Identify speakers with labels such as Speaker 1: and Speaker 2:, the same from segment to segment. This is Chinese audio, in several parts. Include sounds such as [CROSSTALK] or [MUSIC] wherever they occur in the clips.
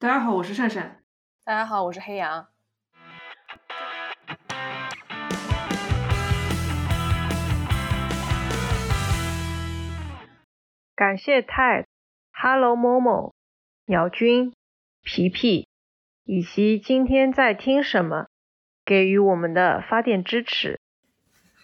Speaker 1: 大家好，我是善善。
Speaker 2: 大家好，我是黑羊。
Speaker 3: 感谢泰、Hello Momo、鸟君、皮皮以及今天在听什么给予我们的发电支持。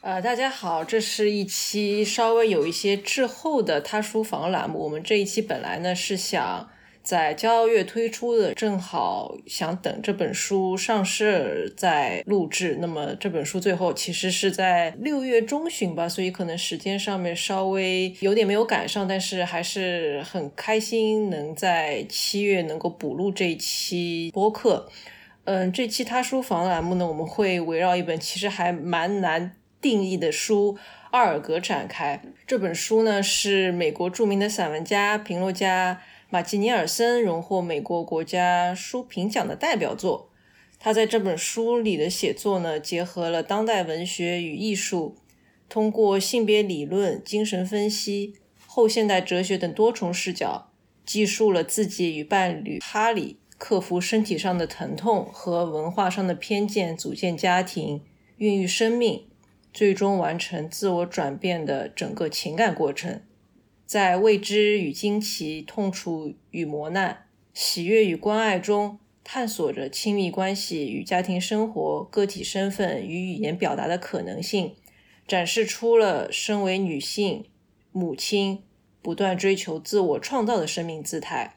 Speaker 4: 呃，大家好，这是一期稍微有一些滞后的他书房栏目。我们这一期本来呢是想在骄傲月推出的，正好想等这本书上市再录制。那么这本书最后其实是在六月中旬吧，所以可能时间上面稍微有点没有赶上，但是还是很开心能在七月能够补录这一期播客。嗯，这期他书房栏目呢，我们会围绕一本其实还蛮难。定义的书《阿尔格》展开。这本书呢，是美国著名的散文家、评论家马吉尼尔森荣获美国国家书评奖的代表作。他在这本书里的写作呢，结合了当代文学与艺术，通过性别理论、精神分析、后现代哲学等多重视角，记述了自己与伴侣哈里克服身体上的疼痛和文化上的偏见，组建家庭、孕育生命。最终完成自我转变的整个情感过程，在未知与惊奇、痛楚与磨难、喜悦与关爱中，探索着亲密关系与家庭生活、个体身份与语言表达的可能性，展示出了身为女性、母亲不断追求自我创造的生命姿态。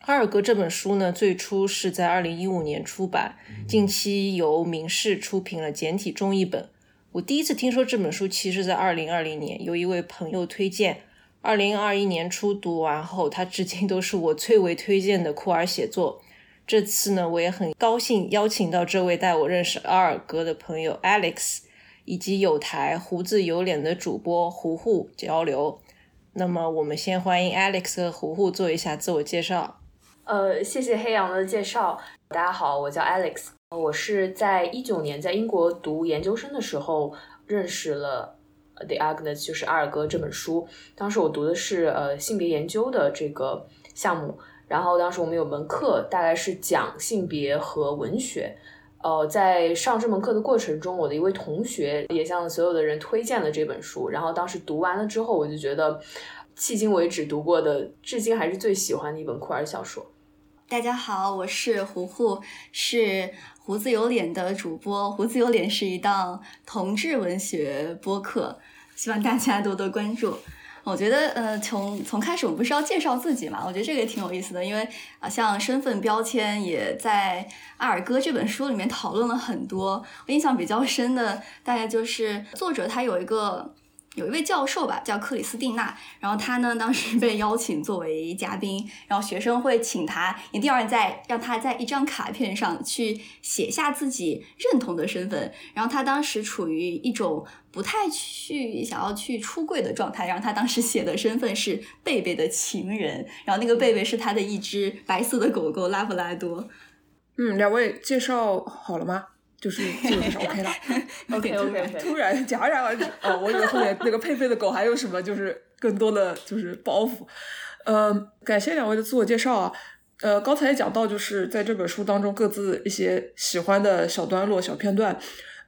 Speaker 4: 《哈尔格》这本书呢，最初是在二零一五年出版，近期由明世出品了简体中译本。我第一次听说这本书，其实在二零二零年，由一位朋友推荐。二零二一年初读完后，它至今都是我最为推荐的库尔写作。这次呢，我也很高兴邀请到这位带我认识阿尔戈的朋友 Alex，以及有台胡子有脸的主播胡胡交流。那么，我们先欢迎 Alex 和胡胡做一下自我介绍。
Speaker 5: 呃，谢谢黑羊的介绍。大家好，我叫 Alex。我是在一九年在英国读研究生的时候认识了《The Agnes》，就是阿尔戈这本书。当时我读的是呃性别研究的这个项目，然后当时我们有门课，大概是讲性别和文学。呃，在上这门课的过程中，我的一位同学也向所有的人推荐了这本书。然后当时读完了之后，我就觉得迄今为止读过的，至今还是最喜欢的一本库尔小说。
Speaker 6: 大家好，我是胡胡，是胡子有脸的主播。胡子有脸是一档同志文学播客，希望大家多多关注。我觉得，呃，从从开始我们不是要介绍自己嘛？我觉得这个也挺有意思的，因为啊，像身份标签也在《阿尔戈》这本书里面讨论了很多。我印象比较深的，大概就是作者他有一个。有一位教授吧，叫克里斯蒂娜，然后他呢当时 [LAUGHS] 被邀请作为嘉宾，然后学生会请他一定要在让他在一张卡片上去写下自己认同的身份，然后他当时处于一种不太去想要去出柜的状态，然后他当时写的身份是贝贝的情人，然后那个贝贝是他的一只白色的狗狗拉布拉多。
Speaker 1: 嗯，两位介绍好了吗？就是基本上 OK 了，[LAUGHS]
Speaker 5: OK OK。
Speaker 1: 突然戛然而止哦，我以为后面那个佩佩的狗还有什么，就是更多的就是包袱。呃，感谢两位的自我介绍啊。呃，刚才也讲到就是在这本书当中各自一些喜欢的小段落、小片段。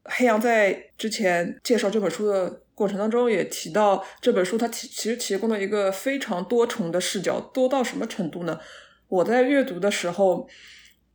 Speaker 1: 黑羊在之前介绍这本书的过程当中也提到，这本书它提其实提供了一个非常多重的视角，多到什么程度呢？我在阅读的时候。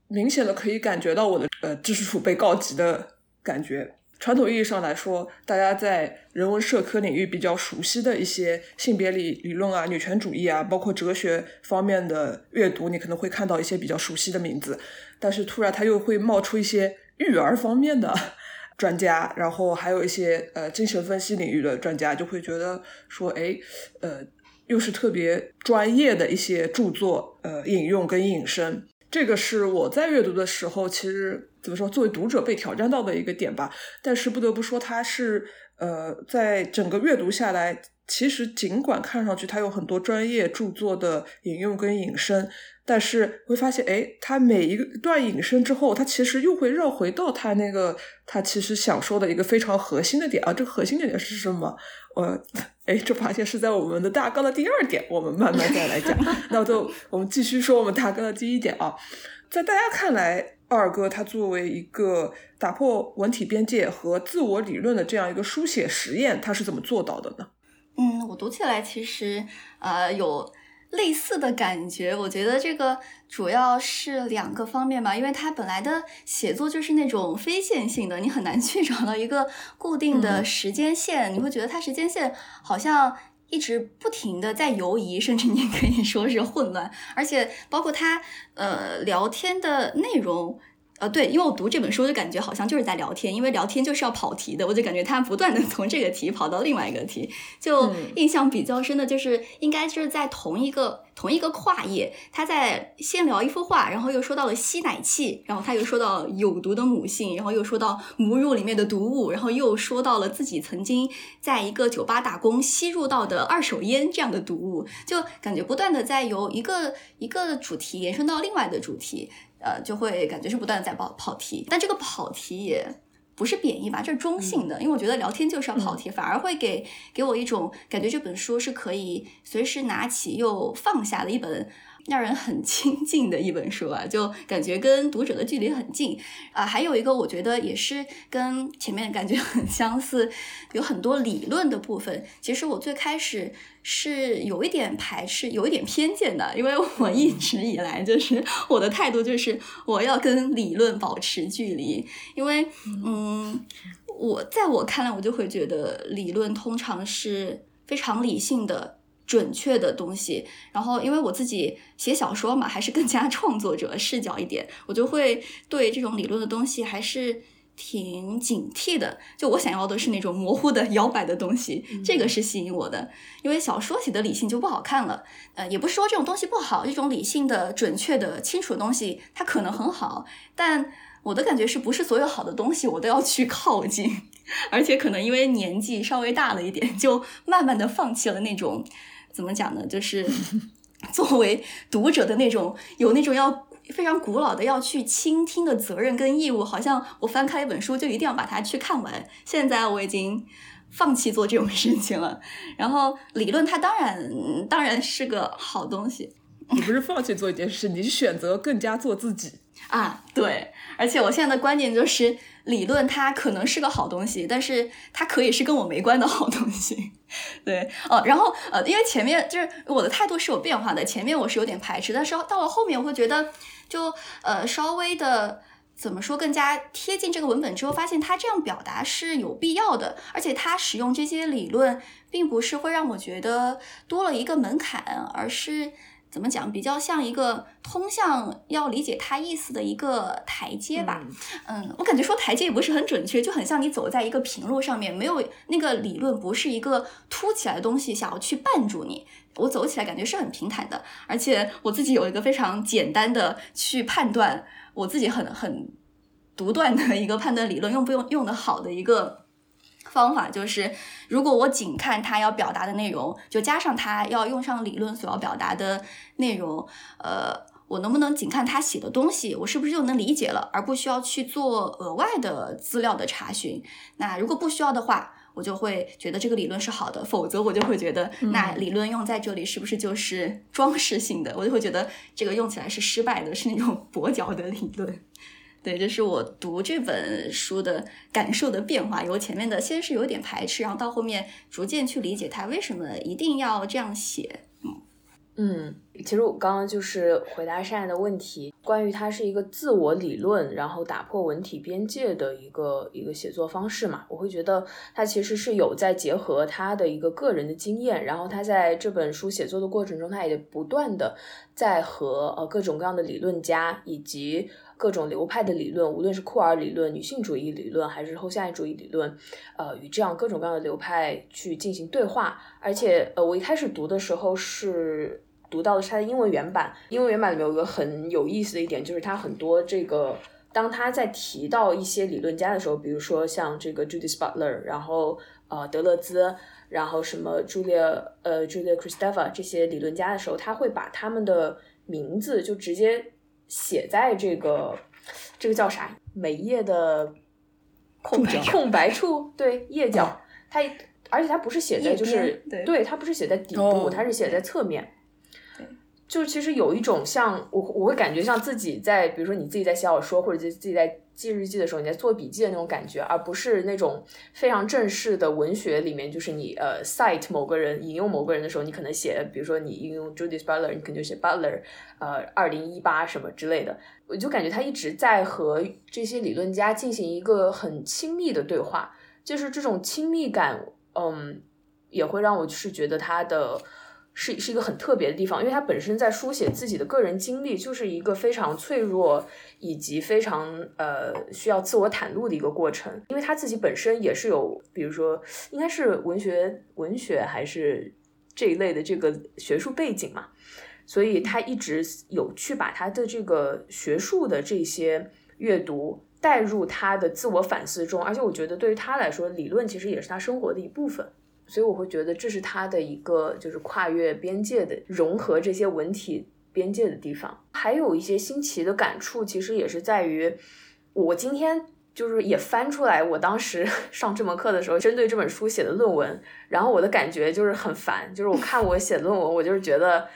Speaker 1: 明显的可以感觉到我的呃知识储备告急的感觉。传统意义上来说，大家在人文社科领域比较熟悉的一些性别理理论啊、女权主义啊，包括哲学方面的阅读，你可能会看到一些比较熟悉的名字。但是突然他又会冒出一些育儿方面的 [LAUGHS] 专家，然后还有一些呃精神分析领域的专家，就会觉得说，哎，呃，又是特别专业的一些著作呃引用跟引申。这个是我在阅读的时候，其实怎么说，作为读者被挑战到的一个点吧。但是不得不说，它是呃，在整个阅读下来，其实尽管看上去它有很多专业著作的引用跟引申，但是会发现，哎，它每一个段引申之后，它其实又会绕回到它那个它其实想说的一个非常核心的点啊。这个核心的点是什么？我哎，这发现是在我们的大纲的第二点，我们慢慢再来讲。[LAUGHS] 那就我们继续说我们大纲的第一点啊，在大家看来，二哥他作为一个打破文体边界和自我理论的这样一个书写实验，他是怎么做到的呢？
Speaker 6: 嗯，我读起来其实呃有类似的感觉。我觉得这个主要是两个方面吧，因为他本来的写作就是那种非线性的，你很难去找到一个固定的时间线，你会觉得它时间线好像一直不停的在游移，甚至你可以说是混乱，而且包括他呃聊天的内容。呃，对，因为我读这本书就感觉好像就是在聊天，因为聊天就是要跑题的，我就感觉他不断的从这个题跑到另外一个题，就印象比较深的就是应该就是在同一个同一个跨页，他在先聊一幅画，然后又说到了吸奶器，然后他又说到有毒的母性，然后又说到母乳里面的毒物，然后又说到了自己曾经在一个酒吧打工吸入到的二手烟这样的毒物，就感觉不断的在由一个一个主题延伸到另外的主题。呃，就会感觉是不断的在跑跑题，但这个跑题也不是贬义吧，这是中性的，因为我觉得聊天就是要跑题，反而会给给我一种感觉，这本书是可以随时拿起又放下的一本。让人很亲近的一本书啊，就感觉跟读者的距离很近啊。还有一个，我觉得也是跟前面感觉很相似，有很多理论的部分。其实我最开始是有一点排斥，有一点偏见的，因为我一直以来就是我的态度就是我要跟理论保持距离，因为嗯，我在我看来，我就会觉得理论通常是非常理性的。准确的东西，然后因为我自己写小说嘛，还是更加 [LAUGHS] 创作者视角一点，我就会对这种理论的东西还是挺警惕的。就我想要的是那种模糊的、摇摆的东西，这个是吸引我的。因为小说写的理性就不好看了，呃，也不是说这种东西不好，这种理性的、准确的、清楚的东西它可能很好，但我的感觉是不是所有好的东西我都要去靠近？[LAUGHS] 而且可能因为年纪稍微大了一点，就慢慢的放弃了那种。怎么讲呢？就是作为读者的那种有那种要非常古老的要去倾听的责任跟义务，好像我翻开一本书就一定要把它去看完。现在我已经放弃做这种事情了。然后理论它当然当然是个好东西。
Speaker 1: 你不是放弃做一件事，你是选择更加做自己
Speaker 6: 啊。对，而且我现在的观点就是。理论它可能是个好东西，但是它可以是跟我没关的好东西，[LAUGHS] 对哦。然后呃，因为前面就是我的态度是有变化的，前面我是有点排斥，但是到了后面我会觉得，就呃稍微的怎么说更加贴近这个文本之后，发现他这样表达是有必要的，而且他使用这些理论，并不是会让我觉得多了一个门槛，而是。怎么讲？比较像一个通向要理解它意思的一个台阶吧。嗯，我感觉说台阶也不是很准确，就很像你走在一个平路上面，没有那个理论不是一个凸起来的东西想要去绊住你。我走起来感觉是很平坦的，而且我自己有一个非常简单的去判断我自己很很独断的一个判断理论，用不用用的好的一个。方法就是，如果我仅看他要表达的内容，就加上他要用上理论所要表达的内容，呃，我能不能仅看他写的东西，我是不是就能理解了，而不需要去做额外的资料的查询？那如果不需要的话，我就会觉得这个理论是好的；否则，我就会觉得 [LAUGHS] 那理论用在这里是不是就是装饰性的？我就会觉得这个用起来是失败的，是那种跛脚的理论。对，这是我读这本书的感受的变化。由前面的先是有点排斥，然后到后面逐渐去理解他为什么一定要这样写。
Speaker 5: 嗯，其实我刚刚就是回答善的问题，关于它是一个自我理论，然后打破文体边界的一个一个写作方式嘛。我会觉得他其实是有在结合他的一个个人的经验，然后他在这本书写作的过程中，他也不断的在和呃各种各样的理论家以及。各种流派的理论，无论是库尔理论、女性主义理论，还是后现代主义理论，呃，与这样各种各样的流派去进行对话。而且，呃，我一开始读的时候是读到的是它的英文原版。英文原版里面有个很有意思的一点，就是它很多这个，当他在提到一些理论家的时候，比如说像这个 Judith Butler，然后呃德勒兹。然后什么 Julia 呃 Julia Kristeva 这些理论家的时候，他会把他们的名字就直接写在这个这个叫啥？每页的空白空白处，对页角，它而且它不是写在就是对。它不是写在底部，它是写在侧面。就其实有一种像我我会感觉像自己在比如说你自己在写小说或者自自己在记日记的时候你在做笔记的那种感觉，而不是那种非常正式的文学里面，就是你呃 cite 某个人引用某个人的时候，你可能写，比如说你引用 Judith Butler，你可能就写 Butler，呃，二零一八什么之类的。我就感觉他一直在和这些理论家进行一个很亲密的对话，就是这种亲密感，嗯，也会让我是觉得他的。是是一个很特别的地方，因为他本身在书写自己的个人经历，就是一个非常脆弱以及非常呃需要自我袒露的一个过程。因为他自己本身也是有，比如说应该是文学文学还是这一类的这个学术背景嘛，所以他一直有去把他的这个学术的这些阅读带入他的自我反思中，而且我觉得对于他来说，理论其实也是他生活的一部分。所以我会觉得这是他的一个就是跨越边界的融合这些文体边界的地方。还有一些新奇的感触，其实也是在于我今天就是也翻出来我当时 [LAUGHS] 上这门课的时候针对这本书写的论文，然后我的感觉就是很烦，就是我看我写论文，我就是觉得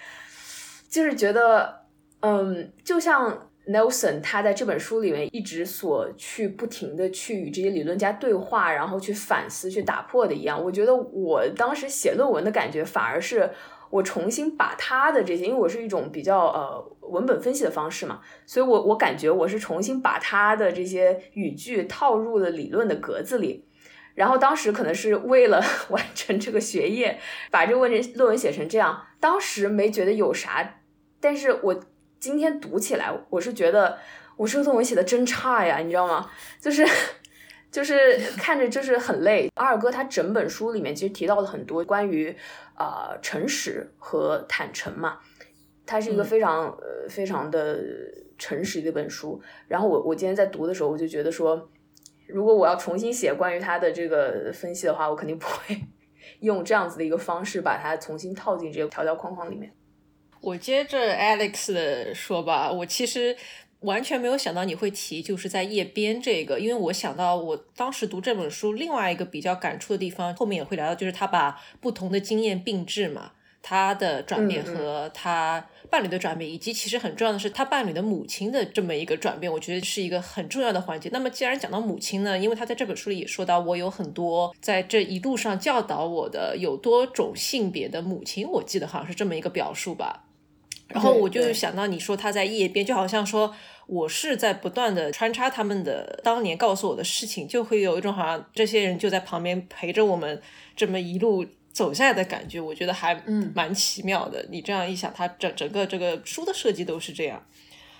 Speaker 5: 就是觉得嗯，就像。Nelson 他在这本书里面一直所去不停的去与这些理论家对话，然后去反思、去打破的一样。我觉得我当时写论文的感觉，反而是我重新把他的这些，因为我是一种比较呃文本分析的方式嘛，所以我我感觉我是重新把他的这些语句套入了理论的格子里。然后当时可能是为了 [LAUGHS] 完成这个学业，把这个论文论文写成这样，当时没觉得有啥，但是我。今天读起来，我是觉得我这个论文写的真差呀，你知道吗？就是 [LAUGHS] 就是看着就是很累。阿尔戈他整本书里面其实提到了很多关于呃诚实和坦诚嘛，它是一个非常呃非常的诚实的一本书。然后我我今天在读的时候，我就觉得说，如果我要重新写关于他的这个分析的话，我肯定不会 [LAUGHS] 用这样子的一个方式把它重新套进这个条条框框里面。
Speaker 4: 我接着 Alex 的说吧，我其实完全没有想到你会提，就是在夜边这个，因为我想到我当时读这本书另外一个比较感触的地方，后面也会聊到，就是他把不同的经验并置嘛，他的转变和他伴侣的转变，以及其实很重要的是他伴侣的母亲的这么一个转变，我觉得是一个很重要的环节。那么既然讲到母亲呢，因为他在这本书里也说到，我有很多在这一路上教导我的有多种性别的母亲，我记得好像是这么一个表述吧。然后我就想到你说他在夜边，就好像说我是在不断的穿插他们的当年告诉我的事情，就会有一种好像这些人就在旁边陪着我们这么一路走下来的感觉。我觉得还蛮奇妙的。你这样一想，他整整个这个书的设计都是这样。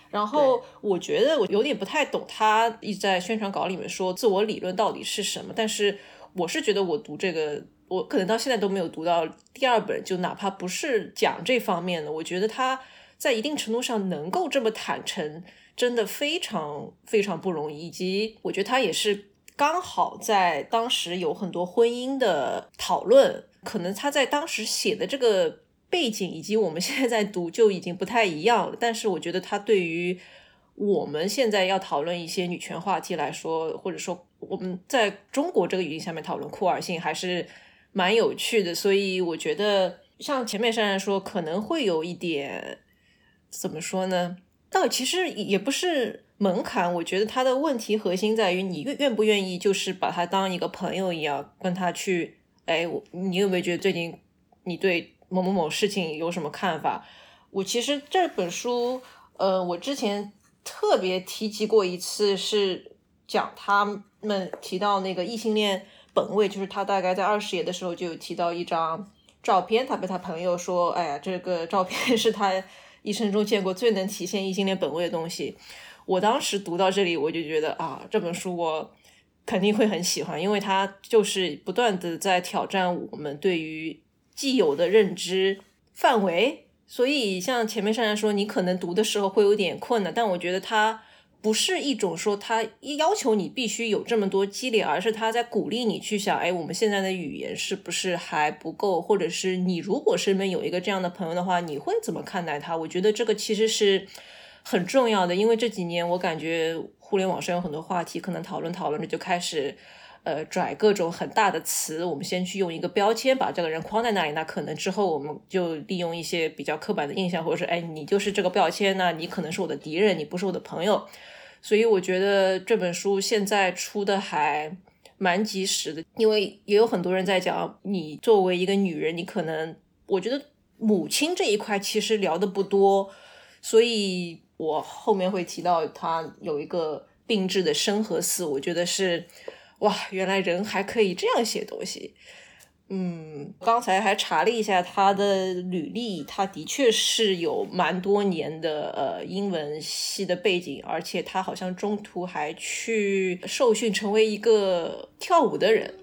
Speaker 4: 然后我觉得我有点不太懂他一直在宣传稿里面说自我理论到底是什么，但是我是觉得我读这个。我可能到现在都没有读到第二本，就哪怕不是讲这方面的，我觉得他在一定程度上能够这么坦诚，真的非常非常不容易。以及我觉得他也是刚好在当时有很多婚姻的讨论，可能他在当时写的这个背景以及我们 [LAUGHS] 现在在读就已经不太一样了。但是我觉得他对于我们现在要讨论一些女权话题来说，或者说我们在中国这个语境下面讨论酷儿性，还是。蛮有趣的，所以我觉得像前面珊珊说，可能会有一点怎么说呢？倒其实也不是门槛，我觉得他的问题核心在于你愿愿不愿意，就是把他当一个朋友一样跟他去。哎，我你有没有觉得最近你对某某某事情有什么看法？我其实这本书，呃，我之前特别提及过一次，是讲他们提到那个异性恋。本位就是他大概在二十页的时候就提到一张照片，他被他朋友说：“哎呀，这个照片是他一生中见过最能体现异性恋本位的东西。”我当时读到这里，我就觉得啊，这本书我肯定会很喜欢，因为它就是不断的在挑战我们对于既有的认知范围。所以像前面上来说，你可能读的时候会有点困难，但我觉得它不是一种说他要求你必须有这么多积累，而是他在鼓励你去想，哎，我们现在的语言是不是还不够，或者是你如果身边有一个这样的朋友的话，你会怎么看待他？我觉得这个其实是很重要的，因为这几年我感觉互联网上有很多话题，可能讨论讨论着就开始。呃，拽各种很大的词，我们先去用一个标签把这个人框在那里，那可能之后我们就利用一些比较刻板的印象，或者说，哎，你就是这个标签那你可能是我的敌人，你不是我的朋友。所以我觉得这本书现在出的还蛮及时的，因为也有很多人在讲，你作为一个女人，你可能我觉得母亲这一块其实聊的不多，所以我后面会提到他有一个并置的生和死，我觉得是。哇，原来人还可以这样写东西。嗯，刚才还查了一下他的履历，他的确是有蛮多年的呃英文系的背景，而且他好像中途还去受训成为一个跳舞的人，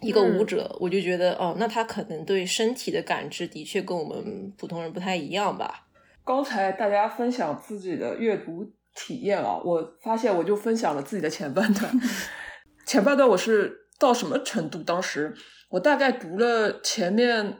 Speaker 4: 一个舞者。我就觉得哦，那他可能对身体的感知的确跟我们普通人不太一样吧。
Speaker 1: 刚才大家分享自己的阅读体验啊，我发现我就分享了自己的前半段。前半段我是到什么程度？当时我大概读了前面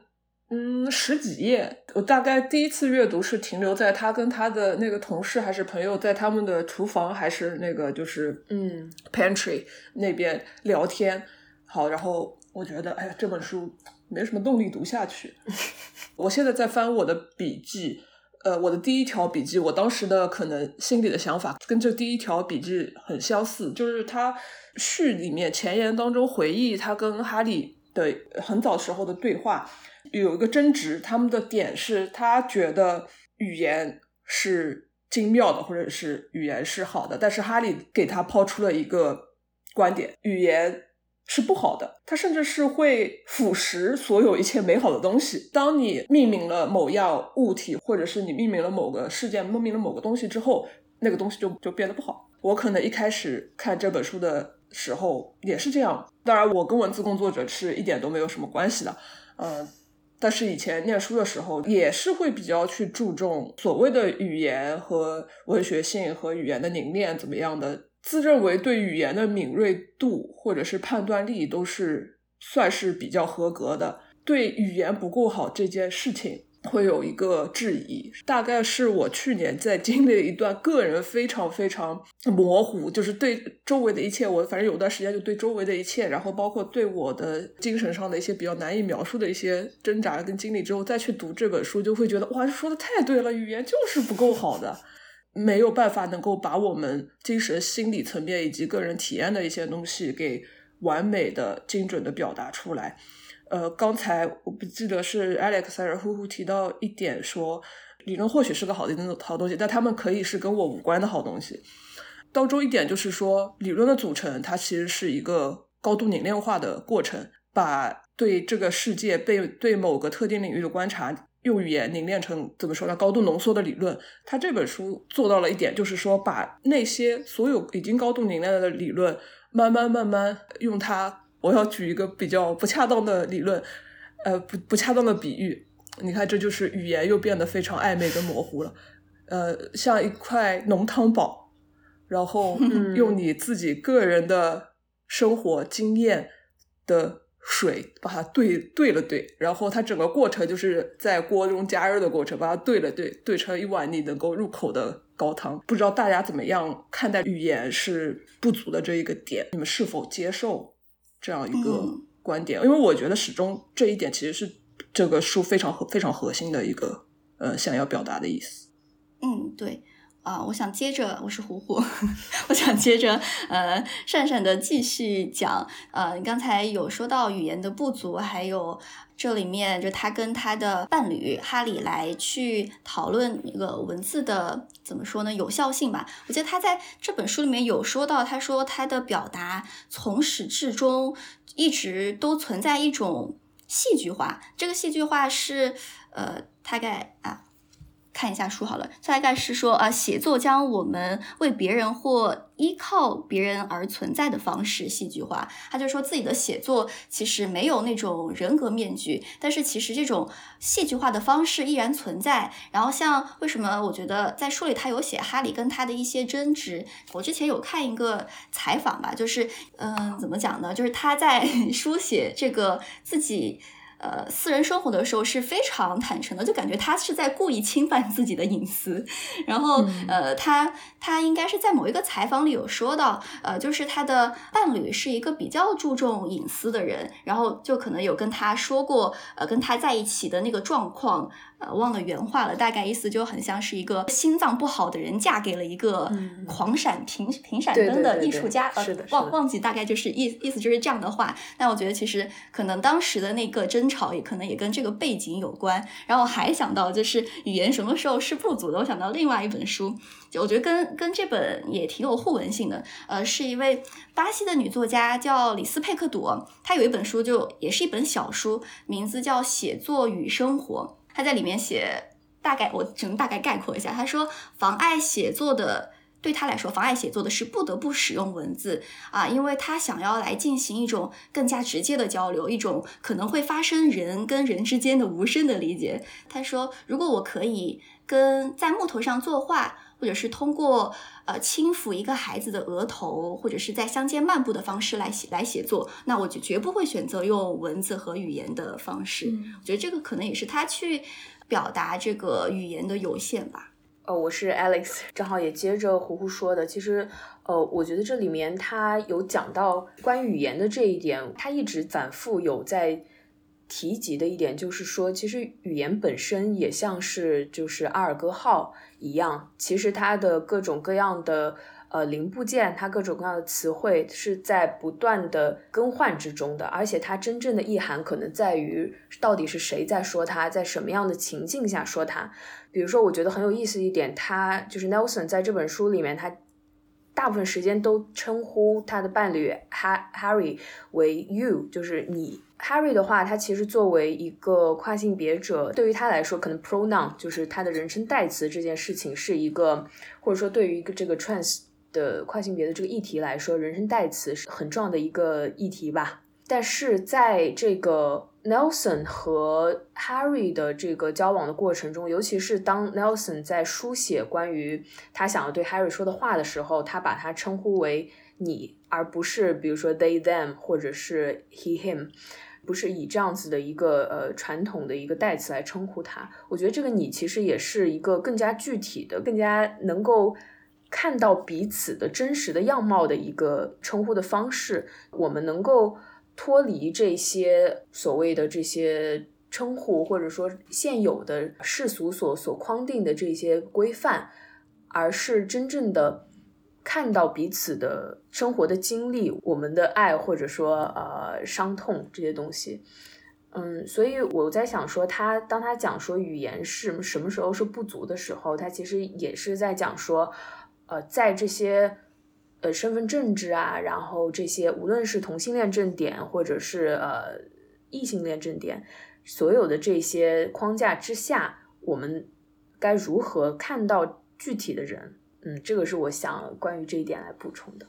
Speaker 1: 嗯十几页，我大概第一次阅读是停留在他跟他的那个同事还是朋友在他们的厨房还是那个就是
Speaker 4: 嗯
Speaker 1: pantry 那边聊天。好，然后我觉得哎呀这本书没什么动力读下去。[LAUGHS] 我现在在翻我的笔记。呃，我的第一条笔记，我当时的可能心里的想法跟这第一条笔记很相似，就是他序里面前言当中回忆他跟哈利的很早时候的对话，有一个争执，他们的点是他觉得语言是精妙的，或者是语言是好的，但是哈利给他抛出了一个观点，语言。是不好的，它甚至是会腐蚀所有一切美好的东西。当你命名了某样物体，或者是你命名了某个事件，命名了某个东西之后，那个东西就就变得不好。我可能一开始看这本书的时候也是这样，当然我跟文字工作者是一点都没有什么关系的，嗯，但是以前念书的时候也是会比较去注重所谓的语言和文学性和语言的凝练怎么样的。自认为对语言的敏锐度或者是判断力都是算是比较合格的，对语言不够好这件事情会有一个质疑。大概是我去年在经历一段个人非常非常模糊，就是对周围的一切，我反正有段时间就对周围的一切，然后包括对我的精神上的一些比较难以描述的一些挣扎跟经历之后，再去读这本书，就会觉得哇，说的太对了，语言就是不够好的。没有办法能够把我们精神心理层面以及个人体验的一些东西给完美的、精准的表达出来。呃，刚才我不记得是 Alex 还是呼呼提到一点，说理论或许是个好的那种好东西，但他们可以是跟我无关的好东西。当中一点就是说，理论的组成它其实是一个高度凝练化的过程，把对这个世界被对某个特定领域的观察。用语言凝练成怎么说呢？高度浓缩的理论，他这本书做到了一点，就是说把那些所有已经高度凝练的理论，慢慢慢慢用它。我要举一个比较不恰当的理论，呃，不不恰当的比喻。你看，这就是语言又变得非常暧昧跟模糊了。呃，像一块浓汤宝，然后用你自己个人的生活经验的。水把它兑兑了兑，然后它整个过程就是在锅中加热的过程，把它兑了兑，兑成一碗你能够入口的高汤。不知道大家怎么样看待语言是不足的这一个点？你们是否接受这样一个观点？因为我觉得始终这一点其实是这个书非常核非常核心的一个呃想要表达的意思。
Speaker 6: 嗯，对。啊，我想接着，我是虎虎，[LAUGHS] 我想接着，呃，善善的继续讲，呃，你刚才有说到语言的不足，还有这里面就他跟他的伴侣哈里来去讨论那个文字的怎么说呢，有效性吧？我记得他在这本书里面有说到，他说他的表达从始至终一直都存在一种戏剧化，这个戏剧化是，呃，大概啊。看一下书好了，大概是说啊，写作将我们为别人或依靠别人而存在的方式戏剧化。他就说自己的写作其实没有那种人格面具，但是其实这种戏剧化的方式依然存在。然后像为什么我觉得在书里他有写哈利跟他的一些争执，我之前有看一个采访吧，就是嗯，怎么讲呢？就是他在 [LAUGHS] 书写这个自己。呃，私人生活的时候是非常坦诚的，就感觉他是在故意侵犯自己的隐私。然后，呃，他他应该是在某一个采访里有说到，呃，就是他的伴侣是一个比较注重隐私的人，然后就可能有跟他说过，呃，跟他在一起的那个状况。忘了原话了，大概意思就很像是一个心脏不好的人嫁给了一个狂闪频频闪灯的艺术家，
Speaker 1: 呃，
Speaker 6: 忘忘记大概就是意意思就是这样的话。但我觉得其实可能当时的那个争吵也可能也跟这个背景有关。然后还想到就是语言什么时候是不足的，我想到另外一本书，就我觉得跟跟这本也挺有互文性的。呃，是一位巴西的女作家叫李斯佩克朵，她有一本书就也是一本小书，名字叫《写作与生活》。他在里面写，大概我只能大概概括一下。他说，妨碍写作的，对他来说，妨碍写作的是不得不使用文字啊，因为他想要来进行一种更加直接的交流，一种可能会发生人跟人之间的无声的理解。他说，如果我可以跟在木头上作画，或者是通过呃轻抚一个孩子的额头，或者是在乡间漫步的方式来写来写作，那我就绝不会选择用文字和语言的方式。我觉得这个可能也是他去表达这个语言的有限吧。
Speaker 5: 呃，我是 Alex，正好也接着胡胡说的。其实，呃，我觉得这里面他有讲到关于语言的这一点，他一直反复有在提及的一点，就是说，其实语言本身也像是就是阿尔戈号。一样，其实它的各种各样的呃零部件，它各种各样的词汇是在不断的更换之中的，而且它真正的意涵可能在于到底是谁在说它，在什么样的情境下说它。比如说，我觉得很有意思一点，他就是 Nelson 在这本书里面，他大部分时间都称呼他的伴侣 Harry 为 you，就是你。Harry 的话，他其实作为一个跨性别者，对于他来说，可能 pronoun 就是他的人称代词这件事情是一个，或者说对于一个这个 trans 的跨性别的这个议题来说，人称代词是很重要的一个议题吧。但是在这个 Nelson 和 Harry 的这个交往的过程中，尤其是当 Nelson 在书写关于他想要对 Harry 说的话的时候，他把他称呼为你，而不是比如说 they them 或者是 he him。不是以这样子的一个呃传统的一个代词来称呼他，我觉得这个你其实也是一个更加具体的、更加能够看到彼此的真实的样貌的一个称呼的方式。我们能够脱离这些所谓的这些称呼，或者说现有的世俗所所框定的这些规范，而是真正的。看到彼此的生活的经历，我们的爱或者说呃伤痛这些东西，嗯，所以我在想说，他当他讲说语言是什么时候是不足的时候，他其实也是在讲说，呃，在这些呃身份政治啊，然后这些无论是同性恋正点或者是呃异性恋正点，所有的这些框架之下，我们该如何看到具体的人？嗯，这个是我想关于这一点来补充的。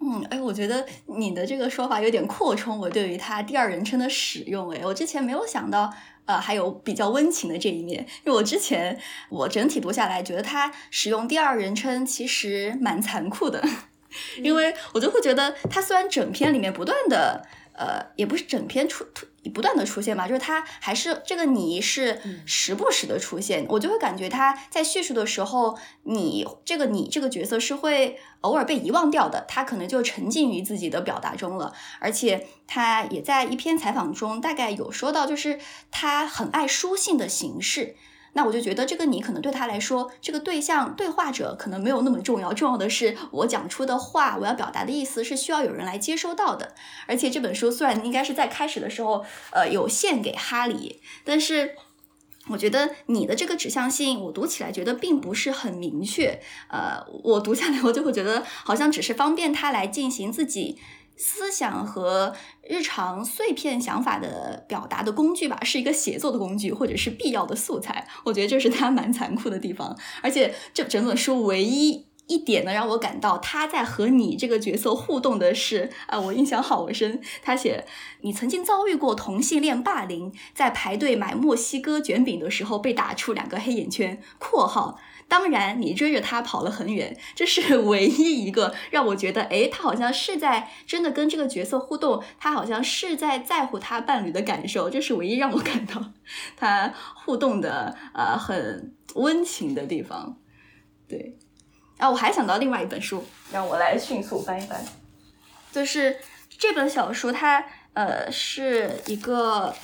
Speaker 6: 嗯，哎，我觉得你的这个说法有点扩充我对于他第二人称的使用。哎，我之前没有想到，呃，还有比较温情的这一面。因为我之前我整体读下来，觉得他使用第二人称其实蛮残酷的，[LAUGHS] 因为我就会觉得他虽然整篇里面不断的。呃，也不是整篇出出不断的出现吧，就是他还是这个你是时不时的出现，我就会感觉他在叙述的时候，你这个你这个角色是会偶尔被遗忘掉的，他可能就沉浸于自己的表达中了，而且他也在一篇采访中大概有说到，就是他很爱书信的形式。那我就觉得这个你可能对他来说，这个对象对话者可能没有那么重要，重要的是我讲出的话，我要表达的意思是需要有人来接收到的。而且这本书虽然应该是在开始的时候，呃，有献给哈里，但是我觉得你的这个指向性，我读起来觉得并不是很明确。呃，我读下来我就会觉得好像只是方便他来进行自己思想和日常碎片想法的表达的工具吧，是一个写作的工具，或者是必要的素材。我觉得这是他蛮残酷的地方。而且这整本书唯一一点呢，让我感到他在和你这个角色互动的是，啊，我印象好深。他写你曾经遭遇过同性恋霸凌，在排队买墨西哥卷饼的时候被打出两个黑眼圈（括号）。当然，你追着他跑了很远，这是 [LAUGHS] 唯一一个让我觉得，哎，他好像是在真的跟这个角色互动，他好像是在在乎他伴侣的感受，这是唯一让我感到他互动的呃很温情的地方。对，啊，我还想到另外一本书，让我来迅速翻一翻，就是这本小说，它呃是一个。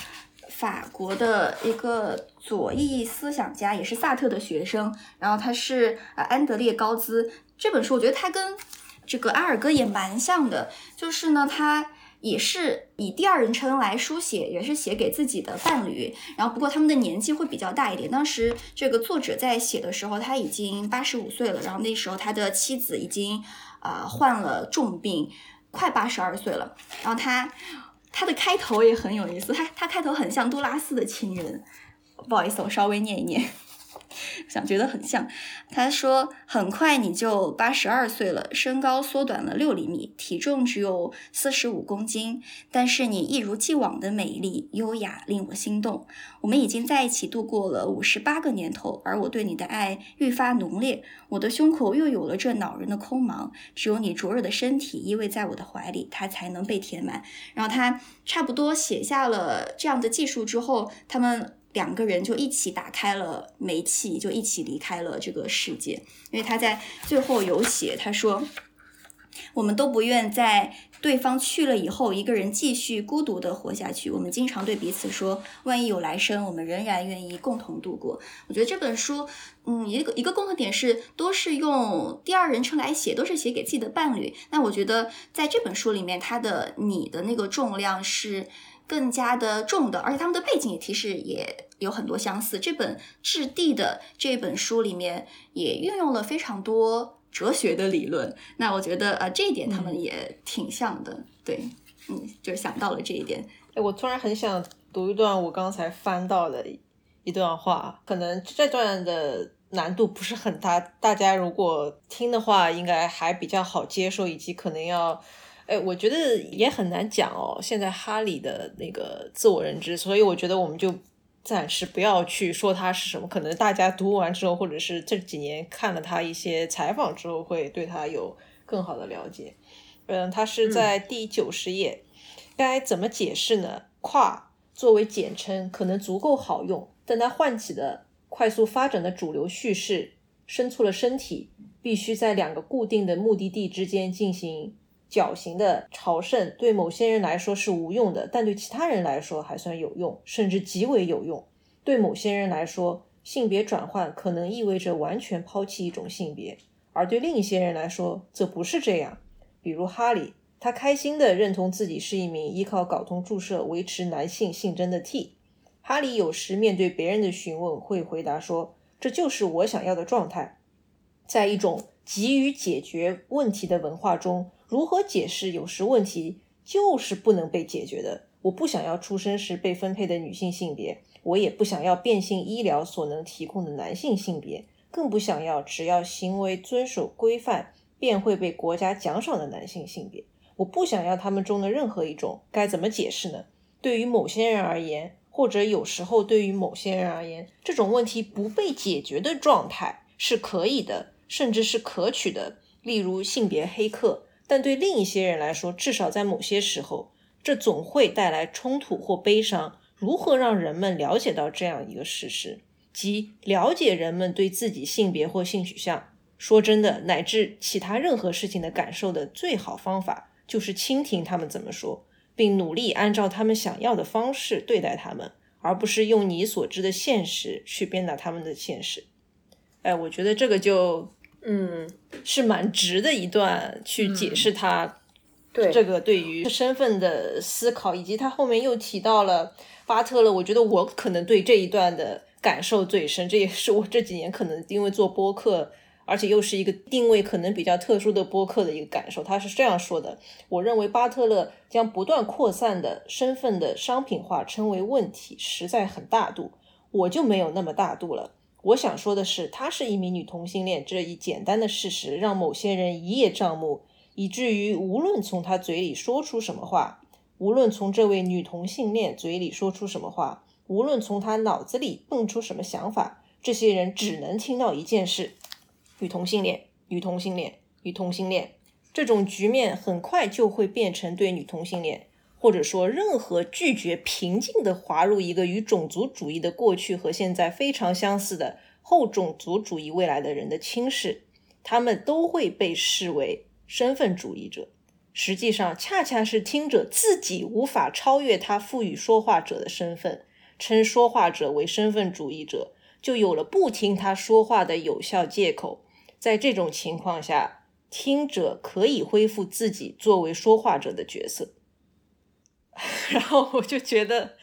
Speaker 6: 法国的一个左翼思想家，也是萨特的学生，然后他是呃安德烈高兹。这本书我觉得他跟这个阿尔戈也蛮像的，就是呢，他也是以第二人称来书写，也是写给自己的伴侣。然后不过他们的年纪会比较大一点。当时这个作者在写的时候，他已经八十五岁了，然后那时候他的妻子已经啊患了重病，快八十二岁了。然后他。它的开头也很有意思，它它开头很像杜拉斯的情人，不好意思，我稍微念一念。想觉得很像，他说很快你就八十二岁了，身高缩短了六厘米，体重只有四十五公斤，但是你一如既往的美丽优雅，令我心动。我们已经在一起度过了五十八个年头，而我对你的爱愈发浓烈，我的胸口又有了这恼人的空茫，只有你灼热的身体依偎在我的怀里，它才能被填满。然后他差不多写下了这样的记述之后，他们。两个人就一起打开了煤气，就一起离开了这个世界。因为他在最后有写，他说：“我们都不愿在对方去了以后，一个人继续孤独的活下去。我们经常对彼此说，万一有来生，我们仍然愿意共同度过。”我觉得这本书，嗯，一个一个共同点是，都是用第二人称来写，都是写给自己的伴侣。那我觉得在这本书里面，它的你的那个重量是。更加的重的，而且他们的背景也提示也有很多相似。这本《质地》的这本书里面也运用了非常多哲学的理论。那我觉得呃这一点他们也挺像的。对，嗯，就是想到了这一点。
Speaker 4: 哎，我突然很想读一段我刚才翻到的一段话，可能这段的难度不是很大，大家如果听的话，应该还比较好接受，以及可能要。哎，我觉得也很难讲哦。现在哈利的那个自我认知，所以我觉得我们就暂时不要去说他是什么。可能大家读完之后，或者是这几年看了他一些采访之后，会对他有更好的了解。嗯，他是在第九十页，该怎么解释呢？跨作为简称可能足够好用，但它唤起的快速发展的主流叙事，伸出了身体，必须在两个固定的目的地之间进行。绞刑的朝圣对某些人来说是无用的，但对其他人来说还算有用，甚至极为有用。对某些人来说，性别转换可能意味着完全抛弃一种性别，而对另一些人来说则不是这样。比如哈利，他开心地认同自己是一名依靠睾酮注射维持男性性征的 T。哈利有时面对别人的询问会回答说：“这就是我想要的状态。”在一种急于解决问题的文化中。如何解释有时问题就是不能被解决的？我不想要出生时被分配的女性性别，我也不想要变性医疗所能提供的男性性别，更不想要只要行为遵守规范便会被国家奖赏的男性性别。我不想要他们中的任何一种。该怎么解释呢？对于某些人而言，或者有时候对于某些人而言，这种问题不被解决的状态是可以的，甚至是可取的。例如性别黑客。但对另一些人来说，至少在某些时候，这总会带来冲突或悲伤。如何让人们了解到这样一个事实，即了解人们对自己性别或性取向、说真的乃至其他任何事情的感受的最好方法，就是倾听他们怎么说，并努力按照他们想要的方式对待他们，而不是用你所知的现实去鞭打他们的现实。哎，我觉得这个就。嗯，是蛮直的一段去解释他
Speaker 2: 对
Speaker 4: 这个对于身份的思考，以及他后面又提到了巴特勒。我觉得我可能对这一段的感受最深，这也是我这几年可能因为做播客而且又是一个定位可能比较特殊的播客的一个感受。他是这样说的：我认为巴特勒将不断扩散的身份的商品化称为问题，实在很大度。我就没有那么大度了。我想说的是，她是一名女同性恋这一简单的事实，让某些人一叶障目，以至于无论从她嘴里说出什么话，无论从这位女同性恋嘴里说出什么话，无论从她脑子里蹦出什么想法，这些人只能听到一件事。女同性恋，女同性恋，女同性恋，这种局面很快就会变成对女同性恋，或者说任何拒绝平静地滑入一个与种族主义的过去和现在非常相似的后种族主义未来的人的轻视。他们都会被视为身份主义者。实际上，恰恰是听者自己无法超越他赋予说话者的身份，称说话者为身份主义者，就有了不听他说话的有效借口。在这种情况下，听者可以恢复自己作为说话者的角色。然后我就觉得，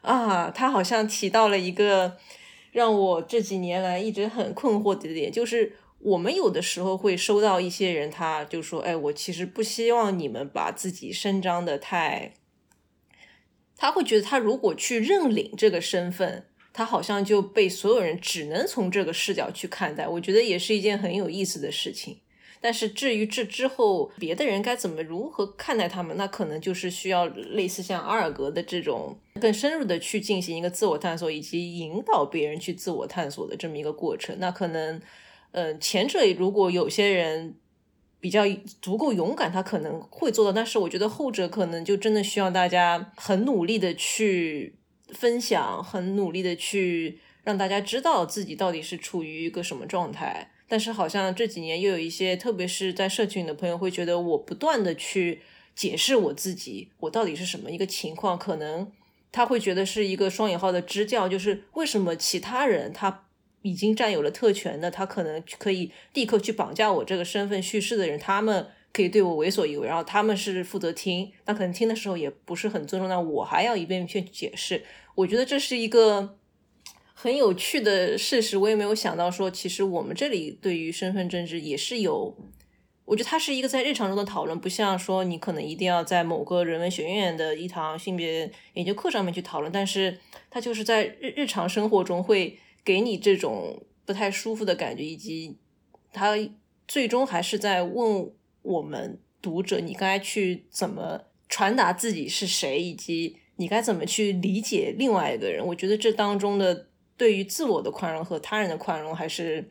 Speaker 4: 啊，他好像提到了一个让我这几年来一直很困惑的点，就是我们有的时候会收到一些人，他就说：“哎，我其实不希望你们把自己伸张的太……”他会觉得，他如果去认领这个身份。他好像就被所有人只能从这个视角去看待，我觉得也是一件很有意思的事情。但是至于这之后别的人该怎么如何看待他们，那可能就是需要类似像阿尔格的这种更深入的去进行一个自我探索，以及引导别人去自我探索的这么一个过程。那可能，呃，前者如果有些人比较足够勇敢，他可能会做到。但是我觉得后者可能就真的需要大家很努力的去。分享很努力的去让大家知道自己到底是处于一个什么状态，但是好像这几年又有一些，特别是在社群的朋友会觉得我不断的去解释我自己，我到底是什么一个情况，可能他会觉得是一个双引号的支教，就是为什么其他人他已经占有了特权的，他可能可以立刻去绑架我这个身份叙事的人，他们。可以对我为所欲为，然后他们是负责听，那可能听的时候也不是很尊重，那我还要一遍一遍去解释。我觉得这是一个很有趣的事实，我也没有想到说，其实我们这里对于身份政治也是有，我觉得它是一个在日常中的讨论，不像说你可能一定要在某个人文学院的一堂性别研究课上面去讨论，但是它就是在日日常生活中会给你这种不太舒服的感觉，以及他最终还是在问。我们读者，你该去怎么传达自己是谁，以及你该怎么去理解另外一个人？我觉得这当中的对于自我的宽容和他人的宽容，还是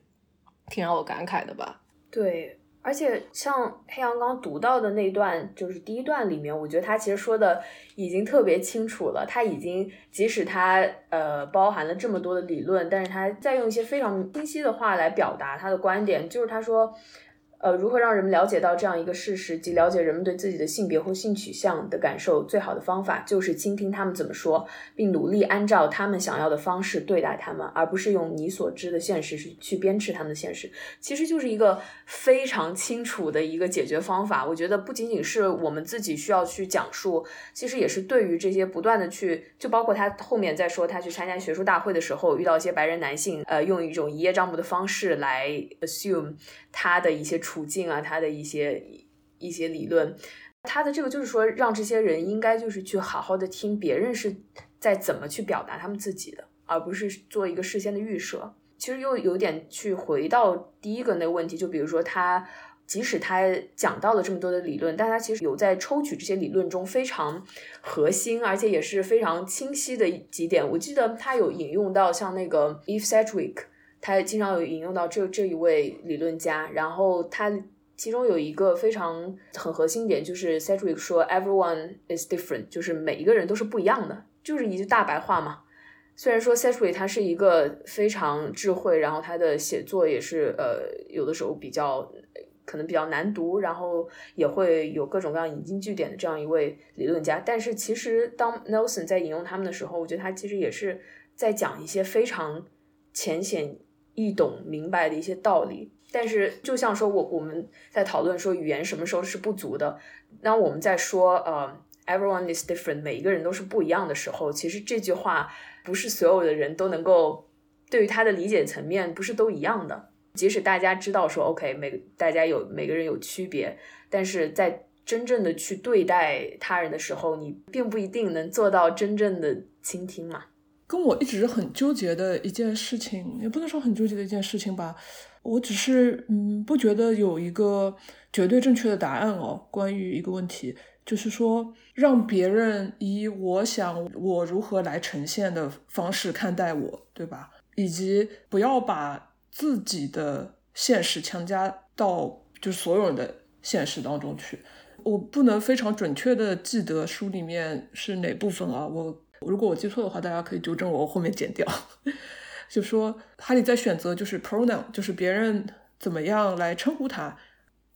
Speaker 4: 挺让我感慨的吧。
Speaker 5: 对，而且像黑羊刚读到的那段，就是第一段里面，我觉得他其实说的已经特别清楚了。他已经即使他呃包含了这么多的理论，但是他在用一些非常清晰的话来表达他的观点，就是他说。呃，如何让人们了解到这样一个事实，及了解人们对自己的性别或性取向的感受？最好的方法就是倾听他们怎么说，并努力按照他们想要的方式对待他们，而不是用你所知的现实去去鞭笞他们的现实。其实就是一个非常清楚的一个解决方法。我觉得不仅仅是我们自己需要去讲述，其实也是对于这些不断的去，就包括他后面在说他去参加学术大会的时候，遇到一些白人男性，呃，用一种一叶障目的方式来 assume 他的一些。处境啊，他的一些一些理论，他的这个就是说，让这些人应该就是去好好的听别人是在怎么去表达他们自己的，而不是做一个事先的预设。其实又有点去回到第一个那个问题，就比如说他即使他讲到了这么多的理论，但他其实有在抽取这些理论中非常核心，而且也是非常清晰的几点。我记得他有引用到像那个 Eve Sedgwick。他经常有引用到这这一位理论家，然后他其中有一个非常很核心点，就是 Cedric 说 “everyone is different”，就是每一个人都是不一样的，就是一句大白话嘛。虽然说 Cedric 他是一个非常智慧，然后他的写作也是呃有的时候比较可能比较难读，然后也会有各种各样引经据典的这样一位理论家，但是其实当 Nelson 在引用他们的时候，我觉得他其实也是在讲一些非常浅显。易懂明白的一些道理，但是就像说，我我们在讨论说语言什么时候是不足的，当我们在说呃，everyone is different，每一个人都是不一样的时候，其实这句话不是所有的人都能够对于他的理解层面不是都一样的。即使大家知道说 OK，每个大家有每个人有区别，但是在真正的去对待他人的时候，你并不一定能做到真正的倾听嘛。
Speaker 1: 跟我一直很纠结的一件事情，也不能说很纠结的一件事情吧。我只是嗯，不觉得有一个绝对正确的答案哦。关于一个问题，就是说让别人以我想我如何来呈现的方式看待我，对吧？以及不要把自己的现实强加到就是所有人的现实当中去。我不能非常准确的记得书里面是哪部分啊。我如果我记错的话，大家可以纠正我，我后面剪掉。[LAUGHS] 就说哈利在选择就是 pronoun，就是别人怎么样来称呼他。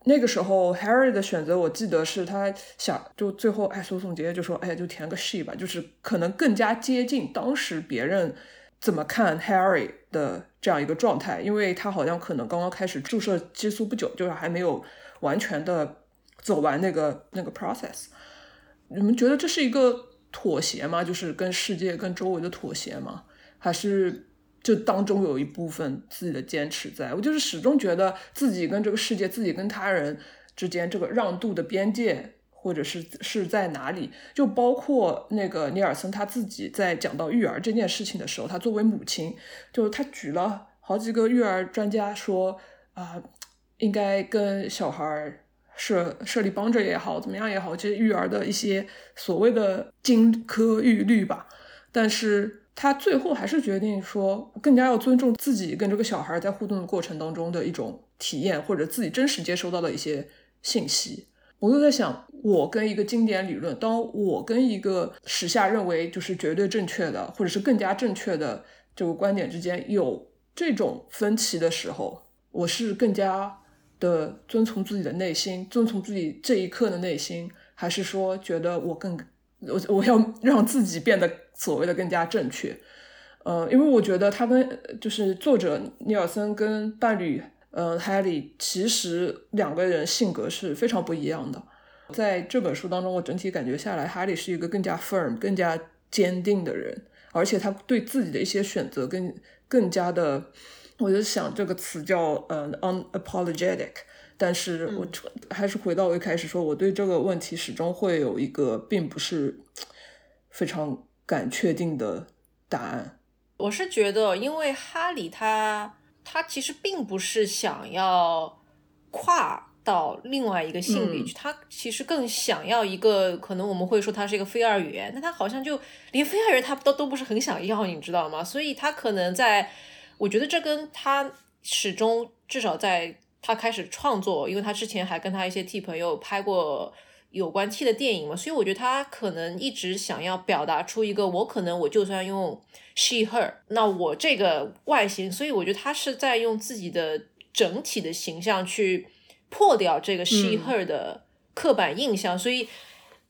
Speaker 1: 那个时候 Harry 的选择，我记得是他想就最后哎苏总结就说哎呀就填个 she 吧，就是可能更加接近当时别人怎么看 Harry 的这样一个状态，因为他好像可能刚刚开始注射激素不久，就是还没有完全的走完那个那个 process。你们觉得这是一个妥协吗？就是跟世界跟周围的妥协吗？还是？就当中有一部分自己的坚持，在我就是始终觉得自己跟这个世界、自己跟他人之间这个让渡的边界，或者是是在哪里？就包括那个尼尔森他自己在讲到育儿这件事情的时候，他作为母亲，就是他举了好几个育儿专家说啊，应该跟小孩设设立帮着也好，怎么样也好，这些育儿的一些所谓的金科玉律吧，但是。他最后还是决定说，更加要尊重自己跟这个小孩在互动的过程当中的一种体验，或者自己真实接收到的一些信息。我就在想，我跟一个经典理论，当我跟一个时下认为就是绝对正确的，或者是更加正确的这个观点之间有这种分歧的时候，我是更加的遵从自己的内心，遵从自己这一刻的内心，还是说觉得我更我我要让自己变得。所谓的更加正确，呃，因为我觉得他跟就是作者尼尔森跟伴侣，呃，海里其实两个人性格是非常不一样的。在这本书当中，我整体感觉下来，海里是一个更加 firm、更加坚定的人，而且他对自己的一些选择更更加的，我就想这个词叫呃 unapologetic。但是我还是回到我一开始说，我对这个问题始终会有一个并不是非常。敢确定的答案，
Speaker 4: 我是觉得，因为哈里他他其实并不是想要跨到另外一个性别去，他其实更想要一个，可能我们会说他是一个非二元，那他好像就连非二元他都都不是很想要，你知道吗？所以他可能在，我觉得这跟他始终至少在他开始创作，因为他之前还跟他一些替朋友拍过。有关 T 的电影嘛，所以我觉得他可能一直想要表达出一个，我可能我就算用 she her，那我这个外形，所以我觉得他是在用自己的整体的形象去破掉这个 she her 的刻板印象，所以，